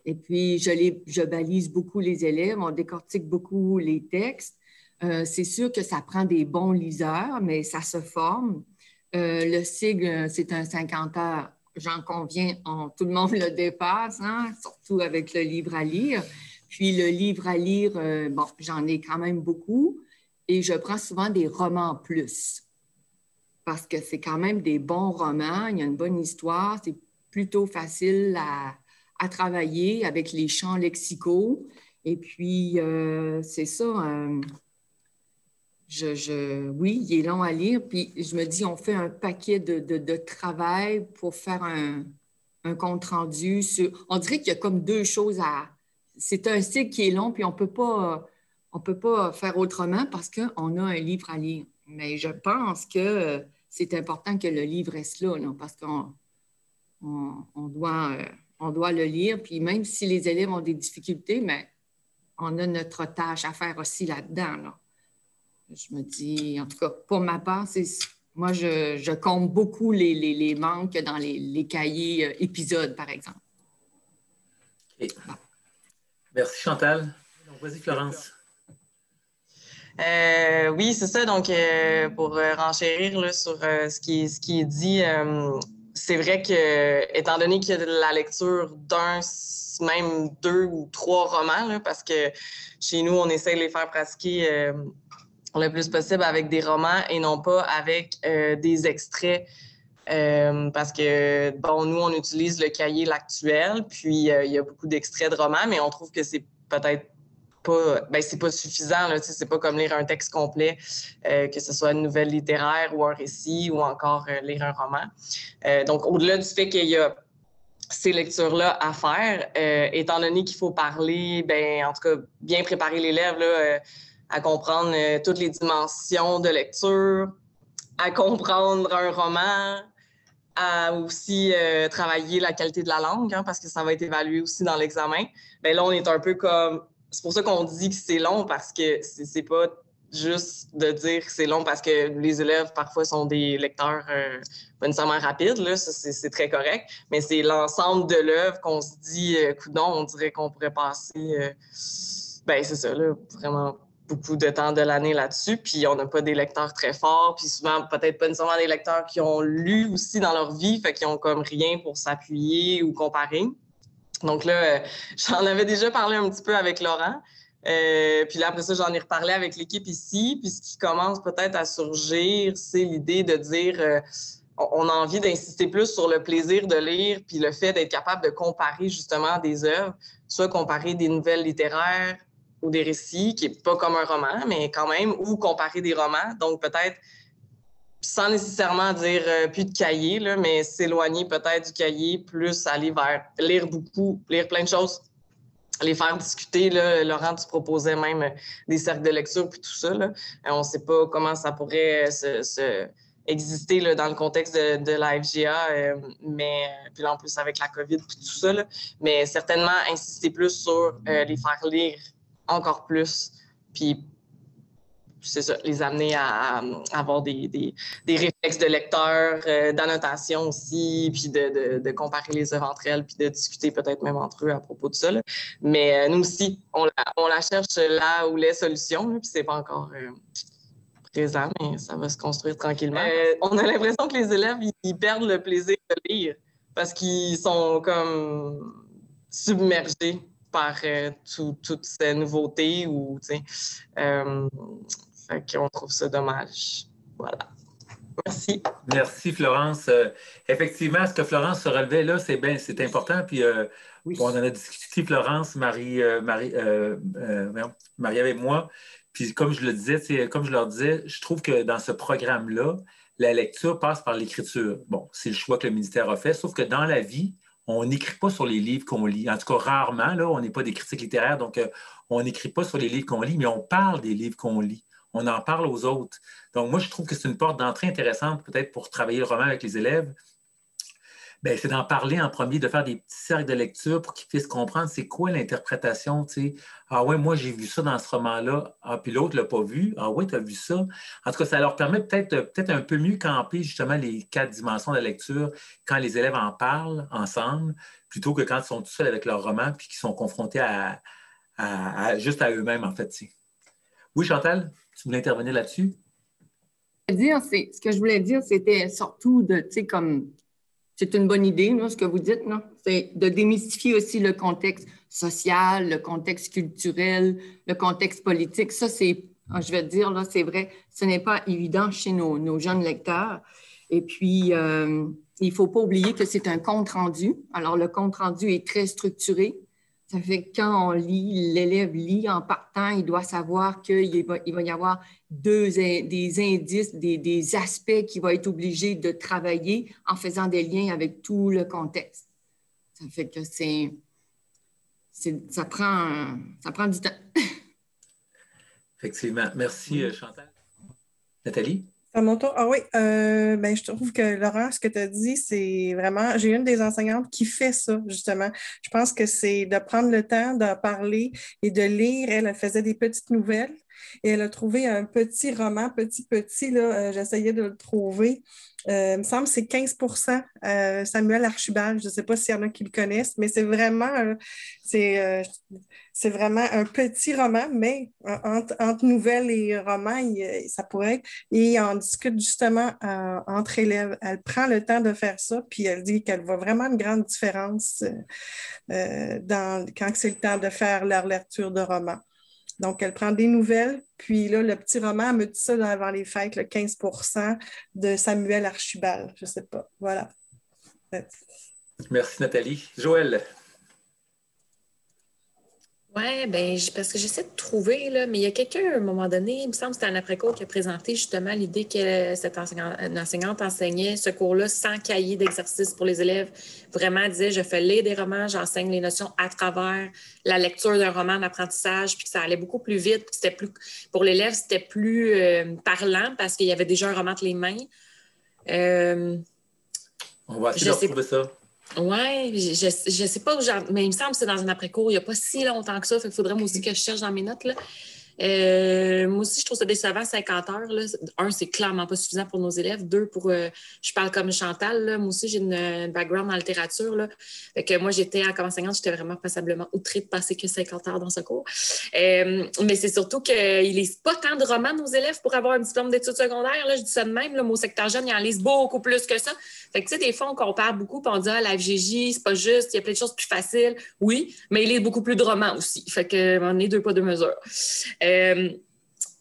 Et puis, je, les, je balise beaucoup les élèves, on décortique beaucoup les textes. Euh, c'est sûr que ça prend des bons liseurs, mais ça se forme. Euh, le SIG, c'est un 50 heures j'en conviens, tout le monde le dépasse, hein, surtout avec le livre à lire. Puis le livre à lire, euh, bon, j'en ai quand même beaucoup et je prends souvent des romans plus parce que c'est quand même des bons romans, il y a une bonne histoire, c'est plutôt facile à, à travailler avec les champs lexicaux. Et puis, euh, c'est ça. Euh, je, oui, il est long à lire. Puis je me dis, on fait un paquet de, travail pour faire un, compte-rendu. Sur... On dirait qu'il y a comme deux choses à... C'est un cycle qui est long, puis on peut pas... On peut pas faire autrement parce qu'on a un livre à lire. Mais je pense que c'est important que le livre reste là, parce qu'on on, doit, on doit le lire. Puis même si les élèves ont des difficultés, mais on a notre tâche à faire aussi là-dedans. Je me dis, en tout cas, pour ma part, c'est moi, je, je compte beaucoup les, les, manques dans les, cahiers euh, épisodes, par exemple. Merci, Chantal. Vas-y, Florence. Euh, oui, c'est ça. Donc, euh, pour renchérir sur ce, qui, ce qui est dit, c'est vrai que, étant donné qu'il y a de la lecture d'un même deux ou trois romans, parce que chez nous, on essaie de les faire pratiquer euh, le plus possible avec des romans et non pas avec euh, des extraits. Euh, parce que, bon, nous, on utilise le cahier L'Actuel, puis il y a beaucoup d'extraits de romans, mais on trouve que c'est peut-être pas, ben, c'est pas suffisant, là, c'est pas comme lire un texte complet, que ce soit une nouvelle littéraire ou un récit ou encore lire un roman. donc, au-delà du fait qu'il y a ces lectures-là à faire, euh, étant donné qu'il faut parler, ben, en tout cas, bien préparer l'élève euh, à comprendre euh, toutes les dimensions de lecture, à comprendre un roman, à aussi travailler la qualité de la langue, hein, parce que ça va être évalué aussi dans l'examen. Ben là, on est un peu comme. C'est pour ça qu'on dit que c'est long, parce que c'est pas juste de dire que c'est long parce que les élèves parfois sont des lecteurs euh, pas nécessairement rapides, là, c'est très correct, mais c'est l'ensemble de l'œuvre qu'on se dit, euh, on dirait qu'on pourrait passer, euh, ben c'est ça, là, vraiment beaucoup de temps de l'année là-dessus, puis on n'a pas des lecteurs très forts, puis souvent peut-être pas nécessairement des lecteurs qui ont lu aussi dans leur vie, fait qu'ils ont comme rien pour s'appuyer ou comparer. Donc là, euh, j'en avais déjà parlé un petit peu avec Laurent, euh, puis là, après ça, j'en ai reparlé avec l'équipe ici. Puis ce qui commence peut-être à surgir, c'est l'idée de dire euh, on a envie d'insister plus sur le plaisir de lire, puis le fait d'être capable de comparer justement des œuvres, soit comparer des nouvelles littéraires ou des récits, qui n'est pas comme un roman, mais quand même, ou comparer des romans. Donc peut-être sans nécessairement dire euh, plus de cahier, là, mais s'éloigner peut-être du cahier, plus aller vers lire beaucoup, lire plein de choses les faire discuter. Là. Laurent, tu proposais même des cercles de lecture puis tout ça. Euh, on ne sait pas comment ça pourrait se, exister là, dans le contexte de, de la FGA, euh, mais euh, puis là, en plus avec la COVID puis tout ça. Mais certainement insister plus sur les faire lire encore plus, puis c'est ça, les amener à, avoir des, des, des, réflexes de lecteur, euh, d'annotation aussi, puis de, de, comparer les œuvres entre elles, puis de discuter peut-être même entre eux à propos de ça. Mais euh, nous aussi, on la, on la, cherche là où les solutions, puis c'est pas encore euh, présent, mais ça va se construire tranquillement. on a l'impression que les élèves, ils, perdent le plaisir de lire parce qu'ils sont comme submergés par toutes ces nouveautés ou, tu sais, on trouve ça dommage. Voilà. Merci. Merci, Florence. Euh, effectivement, ce que Florence se relevait là, c'est bien, c'est important. Puis, euh, on en a discuté, Florence, Marie, euh, Marie, Marie avec moi. Puis, comme je le disais, comme je leur disais, je trouve que dans ce programme-là, la lecture passe par l'écriture. Bon, c'est le choix que le ministère a fait, sauf que dans la vie, on n'écrit pas sur les livres qu'on lit. En tout cas, rarement, là, on n'est pas des critiques littéraires, donc on n'écrit pas sur les livres qu'on lit, mais on parle des livres qu'on lit on en parle aux autres. Donc, moi, je trouve que c'est une porte d'entrée intéressante peut-être pour travailler le roman avec les élèves. Ben, c'est d'en parler en premier, de faire des petits cercles de lecture pour qu'ils puissent comprendre c'est quoi l'interprétation. Ah ouais, moi j'ai vu ça dans ce roman-là. Ah, puis l'autre ne l'a pas vu. Ah ouais, tu as vu ça. En tout cas, ça leur permet peut-être peut un peu mieux camper justement les quatre dimensions de la lecture quand les élèves en parlent ensemble, plutôt que quand ils sont tout seuls avec leur roman puis qu'ils sont confrontés à, juste à eux-mêmes, en fait. Oui, Chantal? Tu voulais intervenir là-dessus? Ce que je voulais dire, c'était surtout de, tu sais, comme, c'est une bonne idée, ce que vous dites, non? C'est de démystifier aussi le contexte social, le contexte culturel, le contexte politique. Ça, c'est, je vais te dire, là, c'est vrai, ce n'est pas évident chez nos, jeunes lecteurs. Et puis, euh, il ne faut pas oublier que c'est un compte rendu. Alors, le compte rendu est très structuré. Ça fait que quand on lit, l'élève lit en partant, il doit savoir qu'il va, il va y avoir deux, des indices, des, des aspects qu'il va être obligé de travailler en faisant des liens avec tout le contexte. Ça fait que c'est, ça, prend, ça prend du temps. Effectivement. Merci, euh, Chantal. Nathalie? À mon. Ah oui, euh, ben, je trouve que Laurent, ce que tu as dit, c'est vraiment. J'ai une des enseignantes qui fait ça, justement. Je pense que c'est de prendre le temps de parler et de lire. Elle faisait des petites nouvelles et elle a trouvé un petit roman, petit, petit, là, euh, j'essayais de le trouver. Euh, il me semble que c'est 15% Samuel Archibald. Je ne sais pas s'il y en a qui le connaissent, mais c'est vraiment, un petit roman, mais entre, nouvelles et romans, ça pourrait être. Et on discute justement euh, entre élèves. Elle prend le temps de faire ça, puis elle dit qu'elle voit vraiment une grande différence euh, quand c'est le temps de faire leur lecture de roman. Donc, elle prend des nouvelles, puis là, le petit roman, me dit ça avant les fêtes, le 15% de Samuel Archibald. Je ne sais pas. Voilà. Merci, Nathalie. Joël. Oui, ben, parce que j'essaie de trouver, là, mais il y a quelqu'un, à un moment donné, il me semble que c'était un après-cours qui a présenté justement l'idée que cette enseignante, enseignait ce cours-là sans cahier d'exercice pour les élèves. Vraiment, elle disait, je fais lire des romans, j'enseigne les notions à travers la lecture d'un roman d'apprentissage, puis que ça allait beaucoup plus vite, puis c'était plus, pour l'élève, c'était plus euh, parlant parce qu'il y avait déjà un roman entre les mains. Euh, On va essayer de retrouver ça. Oui, je ne sais pas où mais il me semble que c'est dans un après-cours. Il n'y a pas si longtemps que ça. Il faudrait aussi que je cherche dans mes notes. Là. Euh, moi aussi, je trouve ça décevant, 50 heures. Un, c'est clairement pas suffisant pour nos élèves. Deux, pour euh, je parle comme Chantal. Moi aussi, j'ai une, background en littérature. Là. que moi, j'étais comme enseignante, j'étais vraiment passablement outrée de passer que 50 heures dans ce cours. Euh, mais c'est surtout qu'ils lisent pas tant de romans, nos élèves, pour avoir un diplôme d'études secondaires. Je dis ça de même. Mon secteur jeune, ils en lisent beaucoup plus que ça. Fait que, tu sais, des fois, on compare beaucoup, puis on dit, ah, la FGJ, c'est pas juste, il y a plein de choses plus faciles. Oui, mais il lit beaucoup plus de romans aussi. Fait que, on est deux pas deux mesures. Euh,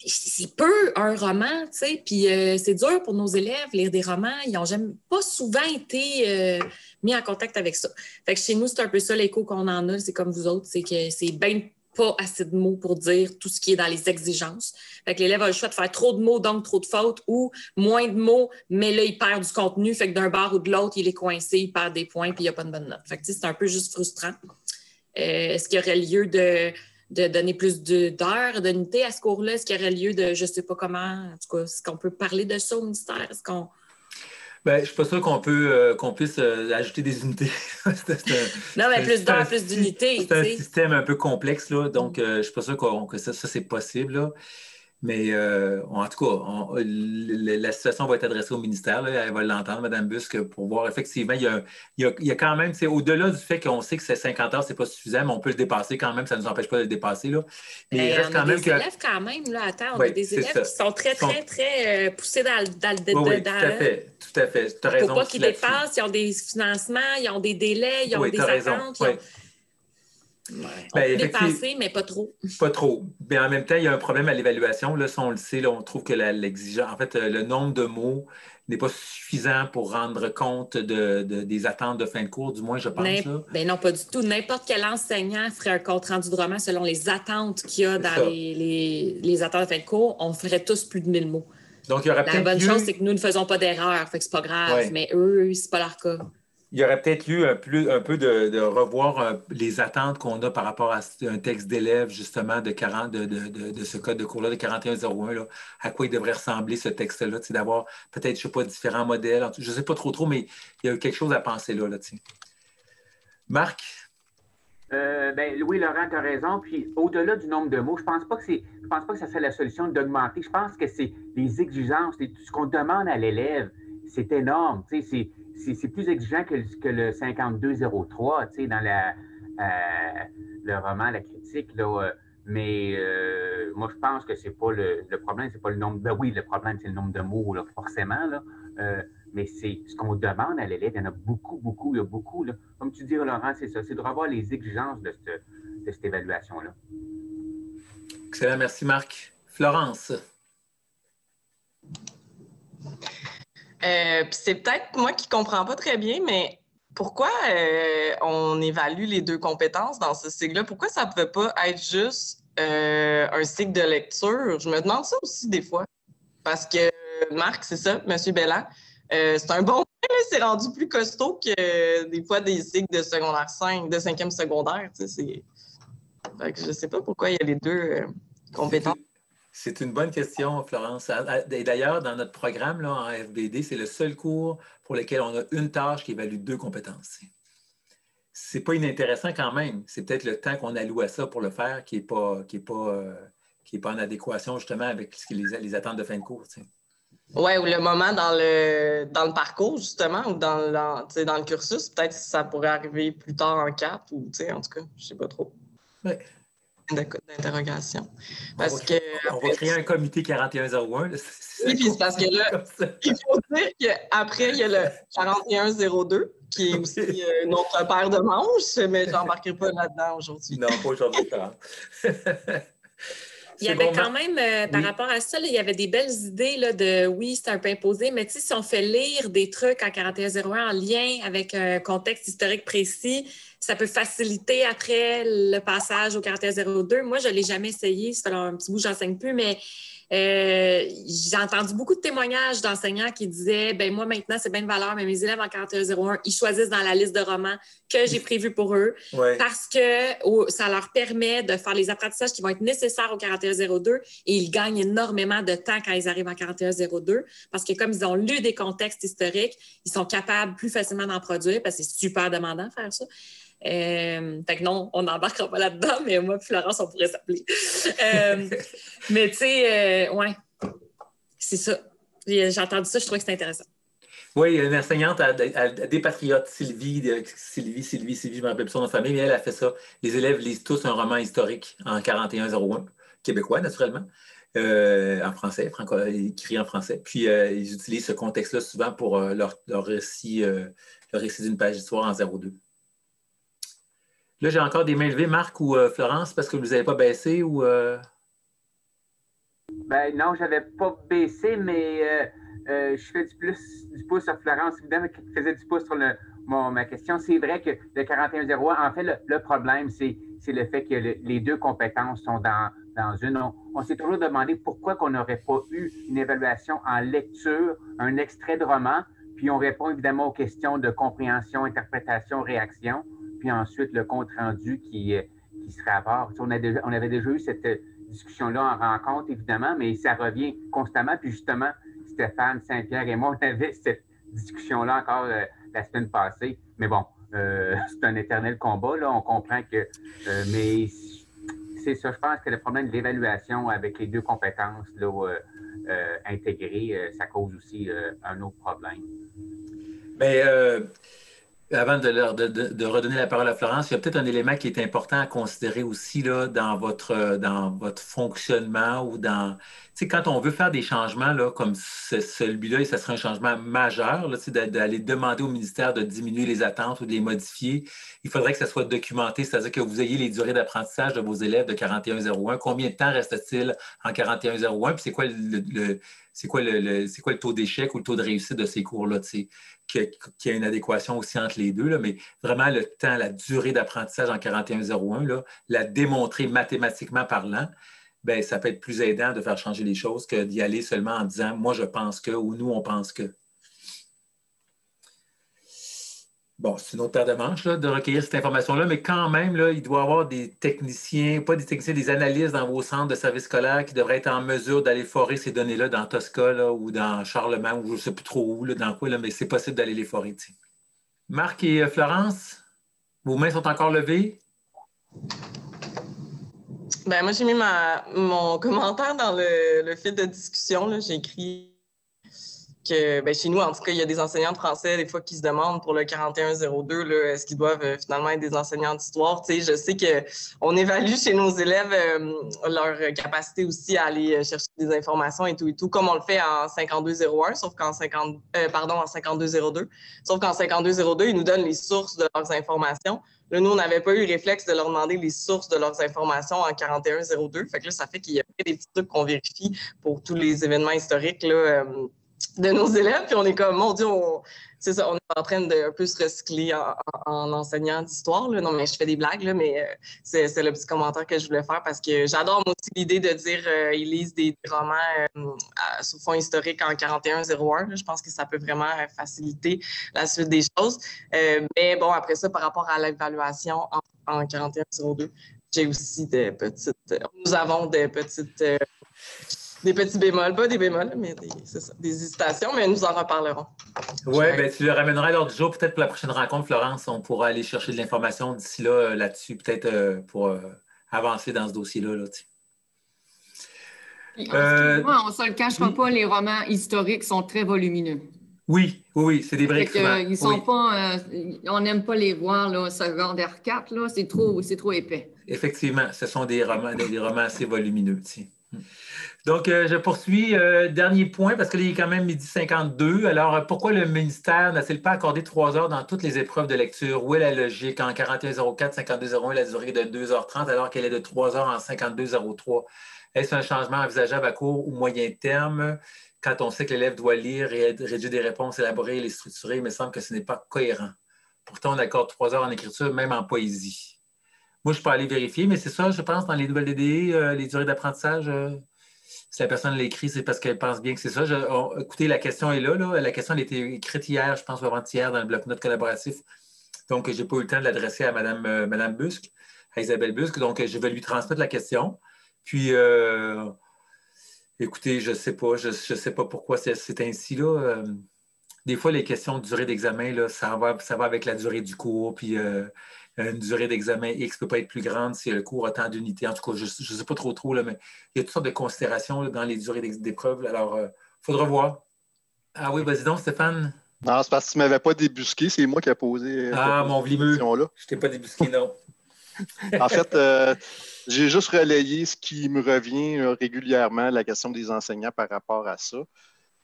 c'est peu un roman, tu sais, puis euh, c'est dur pour nos élèves lire des romans. Ils n'ont jamais pas souvent été euh, mis en contact avec ça. Fait que chez nous, c'est un peu ça l'écho qu'on en a, c'est comme vous autres, c'est que c'est bien pas assez de mots pour dire tout ce qui est dans les exigences. Fait que l'élève a le choix de faire trop de mots, donc trop de fautes, ou moins de mots, mais là, il perd du contenu. Fait que d'un bar ou de l'autre, il est coincé, il perd des points, puis il n'y a pas de bonne note. Fait que c'est un peu juste frustrant. Est-ce qu'il y aurait lieu de de donner plus d'heures, d'unités à ce cours-là? Est-ce qu'il y aurait lieu de, je ne sais pas comment, en tout cas, est-ce qu'on peut parler de ça au ministère? Est-ce qu'on. Ben, je ne suis pas sûr qu'on peut euh, qu'on puisse euh, ajouter des unités. non, mais plus d'heures, plus d'unités. C'est un système un peu complexe, là, donc euh, je ne suis pas sûr que ça, ça c'est possible. Là. Mais euh, en tout cas, la situation va être adressée au ministère. elle va l'entendre, Mme Busque, pour voir effectivement, il y a, il y a, quand même, c'est au-delà du fait qu'on sait que c'est 50 heures, ce n'est pas suffisant, mais on peut le dépasser quand même, ça ne nous empêche pas de le dépasser. Là. Mais, il reste quand même des élèves quand même, là, attends, on a des élèves qui sont très, très, très euh, poussés dans, dans le oui, oui, tout à fait, tout à fait. Tu as raison. Faut pas qu'ils dépassent, ils ont des financements, ils ont des délais, ils ont des attentes. Ben, dépasser, mais pas trop. Pas trop. Mais en même temps, il y a un problème à l'évaluation. Là, si on le sait, on trouve que l'exigence, en fait, euh, le nombre de mots n'est pas suffisant pour rendre compte de, des attentes de fin de cours, du moins, je pense. Ben non, pas du tout. N'importe quel enseignant ferait un compte rendu de roman selon les attentes qu'il y a dans les, les, attentes de fin de cours. On ferait tous plus de 1000 mots. Donc, il y aurait La bonne chose, c'est que nous ne faisons pas d'erreur, fait que c'est pas grave. Mais eux, c'est pas leur cas il y aurait peut-être eu un, peu de, revoir euh, les attentes qu'on a par rapport à un texte d'élève, justement, de, 40, de, ce code de cours-là, de 4101, là, à quoi il devrait ressembler ce texte-là, d'avoir peut-être, je ne sais pas, différents modèles. Je ne sais pas trop trop, mais il y a quelque chose à penser là. là Marc? Euh, ben, oui, Laurent, tu as raison. Puis au-delà du nombre de mots, je pense pas que c'est, je pense pas que ça serait la solution d'augmenter. Je pense que c'est les exigences, ce qu'on demande à l'élève, c'est énorme. C'est, c'est plus exigeant que, le 5203, tu sais, dans euh, le roman, la critique, là. Euh, mais euh, moi, je pense que c'est pas le, le problème, c'est pas le nombre. Ben oui, le problème, c'est le nombre de mots, forcément, là. mais c'est ce qu'on demande à l'élève. Il y en a beaucoup, beaucoup, il y a beaucoup. Là. Comme tu dis, Laurent, c'est ça. C'est de revoir les exigences de cette, de cette évaluation-là. Excellent. Merci, Marc. Florence. Euh, c'est peut-être moi qui comprends pas très bien, mais pourquoi euh, on évalue les deux compétences dans ce cycle-là? Pourquoi ça ne pouvait pas être juste euh, un cycle de lecture? Je me demande ça aussi des fois. Parce que Marc, c'est ça, M. Bellan, c'est un bon c'est rendu plus costaud que des fois des cycles de secondaire 5, de cinquième secondaire. Tu sais, je ne sais pas pourquoi il y a les deux compétences. C'est une bonne question, Florence. D'ailleurs, dans notre programme là, en FBD, c'est le seul cours pour lequel on a une tâche qui évalue deux compétences. C'est pas inintéressant quand même. C'est peut-être le temps qu'on alloue à ça pour le faire qui n'est pas, qui est pas, euh, qui est pas en adéquation justement avec les, les attentes de fin de cours. Oui, ou le moment dans le, dans le parcours, justement, ou dans, le, dans le cursus, peut-être que ça pourrait arriver plus tard en quatre, ou en tout cas, je ne sais pas trop. Oui d'interrogation. Parce que. On va créer un comité 4101. Oui, puis parce que là, il faut dire qu'après, il y a le 4102, qui est aussi euh, notre paire de manches, mais je n'embarquerai pas là-dedans aujourd'hui. Non, pas aujourd'hui. Il y avait quand même, euh, par rapport à ça, il y avait des belles idées là, de oui, c'est un peu imposé, mais si on fait lire des trucs en 4101 en lien avec un contexte historique précis, ça peut faciliter après le passage au 4102. Moi, je ne l'ai jamais essayé, ça fait un petit bout, j'enseigne plus, mais euh, j'ai entendu beaucoup de témoignages d'enseignants qui disaient ben moi maintenant c'est bien de valeur, mais mes élèves en 4101, ils choisissent dans la liste de romans que j'ai prévu pour eux parce que ça leur permet de faire les apprentissages qui vont être nécessaires au 4102 et ils gagnent énormément de temps quand ils arrivent en 4102 parce que comme ils ont lu des contextes historiques, ils sont capables plus facilement d'en produire parce que c'est super demandant de faire ça. Euh, fait que non, on n'embarquera pas là-dedans, mais moi Florence, on pourrait s'appeler. Euh, mais tu sais, euh, ouais, c'est ça. J'ai entendu ça, je trouvais que c'était intéressant. Oui, une enseignante à, des patriotes, Sylvie, Sylvie, Sylvie, Sylvie, je me rappelle plus son famille, mais elle a fait ça. Les élèves lisent tous un roman historique en 41-01, québécois naturellement, en français, écrit en français. Puis ils utilisent ce contexte-là souvent pour leur, leur, récit, leur récit d'une page d'histoire en 02. Là, j'ai encore des mains levées, Marc ou euh, Florence, parce que vous n'avez pas baissé ou. Euh? Ben non, je n'avais pas baissé, mais euh, je fais du plus du pouce sur Florence, évidemment, qui faisait du pouce sur le, ma question. C'est vrai que le 4101, en fait, le, problème, c'est le fait que les deux compétences sont dans, dans une. On, s'est toujours demandé pourquoi on n'aurait pas eu une évaluation en lecture, un extrait de roman, puis on répond évidemment aux questions de compréhension, interprétation, réaction puis ensuite le compte rendu qui, euh, qui serait à part. On, on avait déjà eu cette discussion-là en rencontre, évidemment, mais ça revient constamment. Puis justement, Stéphane, Saint-Pierre et moi, on avait cette discussion-là encore euh, la semaine passée. Mais bon, euh, c'est un éternel combat, là. On comprend que. mais c'est ça, je pense que le problème de l'évaluation avec les deux compétences là, intégrées, ça cause aussi un autre problème. Mais avant de, redonner la parole à Florence, il y a peut-être un élément qui est important à considérer aussi là, dans, votre, dans votre fonctionnement ou dans. Tu quand on veut faire des changements là, comme celui-là, et ce serait un changement majeur, d'aller demander au ministère de diminuer les attentes ou de les modifier, il faudrait que ça soit documenté, c'est-à-dire que vous ayez les durées d'apprentissage de vos élèves de 4101. Combien de temps reste-t-il en 4101? Puis c'est quoi le, c'est quoi le, c'est quoi le taux d'échec ou le taux de réussite de ces cours-là? Qu'il y a une adéquation aussi entre les deux, là, mais vraiment le temps, la durée d'apprentissage en 4101, là, la démontrer mathématiquement parlant, ben, ça peut être plus aidant de faire changer les choses que d'y aller seulement en disant moi je pense que ou nous on pense que. Bon, c'est une autre paire de manches de recueillir cette information-là, mais quand même, là, il doit y avoir des techniciens, pas des techniciens, des analystes dans vos centres de services scolaires qui devraient être en mesure d'aller forer ces données-là dans Tosca ou dans Charlemagne ou je ne sais plus trop où, dans quoi, là, mais c'est possible d'aller les forer. Marc et euh, Florence, vos mains sont encore levées? Ben, moi, j'ai mis mon commentaire dans le, le fil de discussion. J'ai écrit que ben, chez nous, en tout cas, il y a des enseignants de français, des fois, qui se demandent pour le 4102, est-ce qu'ils doivent euh, finalement être des enseignants d'histoire? Je sais qu'on évalue chez nos élèves euh, leur capacité aussi à aller euh, chercher des informations et tout et tout, comme on le fait en 5201, sauf qu'en 50, pardon, en 5202. Sauf qu'en 5202, ils nous donnent les sources de leurs informations. Là, nous, on n'avait pas eu le réflexe de leur demander les sources de leurs informations en 4102. Fait que là, ça fait qu'il y a des petits trucs qu'on vérifie pour tous les événements historiques. Là, de nos élèves, puis on est comme, mon Dieu, c'est ça, on est en train de un peu se recycler en, enseignant d'histoire. Non, mais je fais des blagues, là, mais euh, c'est le petit commentaire que je voulais faire parce que j'adore aussi l'idée de dire euh, ils lisent des, romans euh, sous fond historique en 41-01. Je pense que ça peut vraiment faciliter la suite des choses. mais bon, après ça, par rapport à l'évaluation en, en 41-02, j'ai aussi des petites. Nous avons des petites des petits bémols, pas des bémols, mais des, des hésitations, mais nous en reparlerons. Oui, ben, tu le ramèneras lors du jour, peut-être pour la prochaine rencontre, Florence, on pourra aller chercher de l'information d'ici là, euh, là-dessus, peut-être euh, pour euh, avancer dans ce dossier-là. Là, on ne se le cachera pas, les romans historiques sont très volumineux. Oui, oui, c'est des vrais ils sont pas, On n'aime pas les voir, là, secondaire 4, c'est trop, trop épais. Effectivement, ce sont des romans, des, romans assez volumineux. Donc, euh, je poursuis. Euh, dernier point, parce qu'il est quand même midi 52. Alors, euh, pourquoi le ministère n'a-t-il pas accordé trois heures dans toutes les épreuves de lecture? Où est la logique en 4104, 5201, la durée de 2h30, alors qu'elle est de 3 heures en 5203? Est-ce un changement envisageable à court ou moyen terme? Quand on sait que l'élève doit lire et rédiger des réponses élaborées et les structurer? Il me semble que ce n'est pas cohérent. Pourtant, on accorde trois heures en écriture, même en poésie. Moi, je peux aller vérifier, mais c'est ça, je pense, dans les nouvelles DDE, les durées d'apprentissage si la personne l'écrit, c'est parce qu'elle pense bien que c'est ça. écoutez, la question est là, La question a été écrite hier, je pense, avant-hier, dans le bloc-notes collaboratif. Donc, je n'ai pas eu le temps de l'adresser à Mme, euh, Madame Busque, à Isabelle Busque. Donc, je vais lui transmettre la question. Puis, euh, écoutez, je ne sais pas, je ne sais pas pourquoi c'est ainsi. Là. Euh, des fois, les questions de durée d'examen, ça va, ça va avec la durée du cours. Puis, une durée d'examen X ne peut pas être plus grande si le cours a tant d'unités. En tout cas, je ne sais pas trop trop, là, mais il y a toutes sortes de considérations dans les durées d'épreuve. Alors, il euh, faudra voir. Ah oui, vas-y donc, Stéphane. Non, c'est parce que tu ne m'avais pas débusqué, c'est moi qui ai posé. Euh, ah, mon vlimeux. Je ne t'ai pas débusqué, non. en fait, j'ai juste relayé ce qui me revient régulièrement, la question des enseignants par rapport à ça.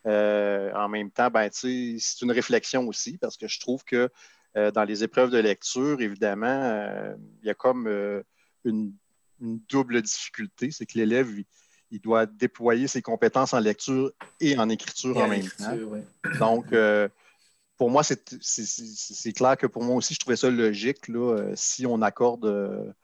en même temps, ben, c'est une réflexion aussi, parce que je trouve que euh, dans les épreuves de lecture, évidemment, euh, il y a comme euh, une, double difficulté, c'est que l'élève, il, doit déployer ses compétences en lecture et en écriture en, même temps. Donc, pour moi, c'est clair que pour moi aussi, je trouvais ça logique. Là, si on accorde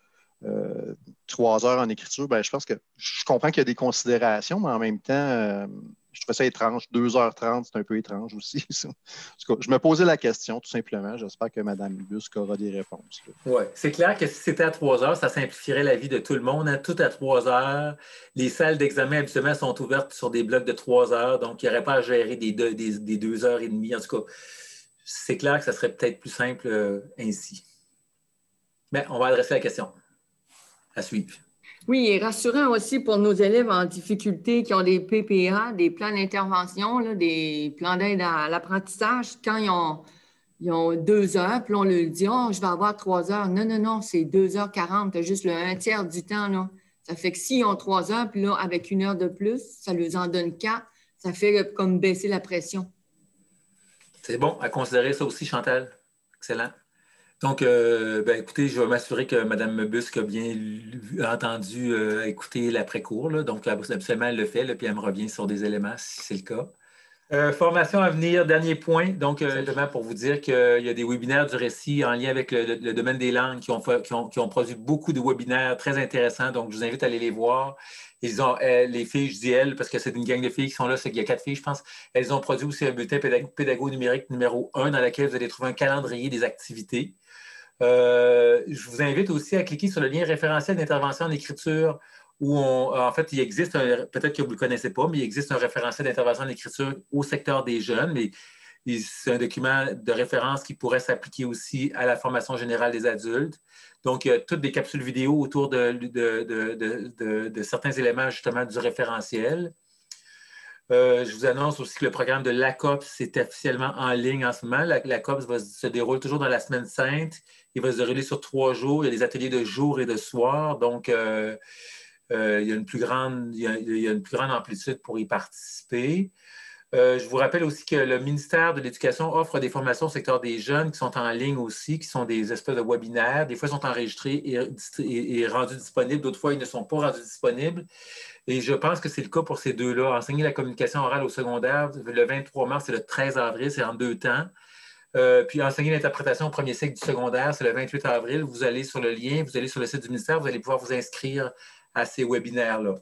trois heures en écriture, ben, je pense que je comprends qu'il y a des considérations, mais en même temps, je trouvais ça étrange. 2h30, c'est un peu étrange aussi. je me posais la question, tout simplement. J'espère que Mme Busque aura des réponses. Oui, c'est clair que si c'était à 3 heures, ça simplifierait la vie de tout le monde. Hein. Tout à 3 heures. Les salles d'examen, habituellement, sont ouvertes sur des blocs de 3 heures. Donc, il n'y aurait pas à gérer des 2 des, heures et demie. En tout cas, c'est clair que ça serait peut-être plus simple euh, ainsi. Mais on va adresser la question. À suivre. Oui, et rassurant aussi pour nos élèves en difficulté qui ont des PPA, des plans d'intervention, des plans d'aide à l'apprentissage, quand ils ont, ils ont, deux heures, puis on leur dit Oh, je vais avoir trois heures. Non, non, non, c'est deux heures quarante, tu juste le un tiers du temps. Là. Ça fait que s'ils ont trois heures, puis là, avec une heure de plus, ça leur en donne quatre, ça fait comme baisser la pression. C'est bon à considérer ça aussi, Chantal. Excellent. Donc, euh, ben, écoutez, je vais m'assurer que Mme Busque a bien entendu euh, écouter l'après-cours. Donc, absolument, elle le fait, puis elle me revient sur des éléments si c'est le cas. Euh, formation à venir, dernier point. Donc, simplement pour vous dire qu'il y a des webinaires du récit en lien avec le, domaine des langues qui ont, qui, ont, produit beaucoup de webinaires très intéressants. Donc, je vous invite à aller les voir. Ils ont, les filles, je dis elles, parce que c'est une gang de filles qui sont là, c'est qu'il y a quatre filles, je pense. Elles ont produit aussi un bulletin pédago numérique numéro un dans lequel vous allez trouver un calendrier des activités. Euh, je vous invite aussi à cliquer sur le lien référentiel d'intervention en écriture où en fait, il existe, peut-être que vous ne le connaissez pas, mais il existe un référentiel d'intervention en écriture au secteur des jeunes. Mais c'est un document de référence qui pourrait s'appliquer aussi à la formation générale des adultes. Donc, il y a toutes des capsules vidéo autour de, certains éléments justement du référentiel. Euh, je vous annonce aussi que le programme de l'ACOPS est officiellement en ligne en ce moment. L'ACOPS va se déroule toujours dans la semaine sainte. Il va se dérouler sur trois jours. Il y a des ateliers de jour et de soir. Donc, euh, euh, il, y a une plus grande, amplitude pour y participer. Euh, je vous rappelle aussi que le ministère de l'Éducation offre des formations au secteur des jeunes qui sont en ligne aussi, qui sont des espèces de webinaires. Des fois, ils sont enregistrés et, rendus disponibles. D'autres fois, ils ne sont pas rendus disponibles. Et je pense que c'est le cas pour ces deux-là. Enseigner la communication orale au secondaire, le 23 mars et le 13 avril, c'est en deux temps. Euh, puis enseigner l'interprétation au premier cycle du secondaire, c'est le 28 avril. Vous allez sur le lien, vous allez sur le site du ministère, vous allez pouvoir vous inscrire à ces webinaires-là.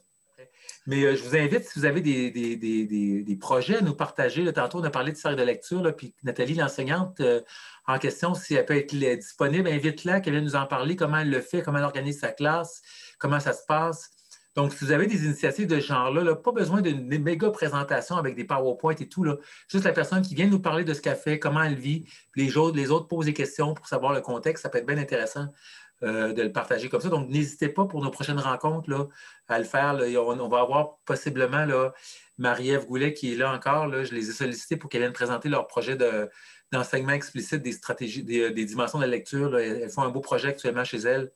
Mais euh, je vous invite, si vous avez des, projets à nous partager, tantôt on a parlé de série de lecture, puis Nathalie, l'enseignante euh, en question, si elle peut être disponible, invite-la, qu'elle vienne nous en parler, comment elle le fait, comment elle organise sa classe, comment ça se passe. Donc, si vous avez des initiatives de ce genre-là, pas besoin d'une méga présentation avec des PowerPoint et tout, là. juste la personne qui vient nous parler de ce qu'elle fait, comment elle vit, puis les autres, posent des questions pour savoir le contexte, ça peut être bien intéressant. Euh, de le partager comme ça. Donc, n'hésitez pas pour nos prochaines rencontres là, à le faire. On, va avoir possiblement Marie-Ève Goulet qui est là encore. je les ai sollicités pour qu'elle vienne présenter leur projet d'enseignement explicite des stratégies, des, dimensions de la lecture. Elles font un beau projet actuellement chez elles.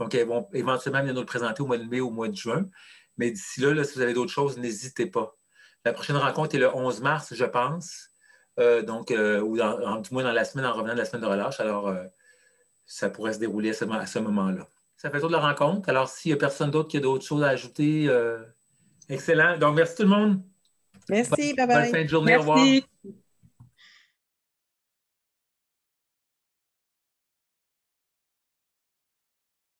Donc, elles vont éventuellement venir nous le présenter au mois de mai ou au mois de juin. Mais d'ici là, si vous avez d'autres choses, n'hésitez pas. La prochaine rencontre est le 11 mars, je pense. Euh, donc, euh, ou du moins dans la semaine, en revenant de la semaine de relâche. Alors, ça pourrait se dérouler à ce, moment-là. Ça fait tour de la rencontre. Alors, s'il n'y a personne d'autre qui a d'autres choses à ajouter, euh, excellent. Donc, merci tout le monde. Merci, bye bye. Bonne fin de journée. Au revoir.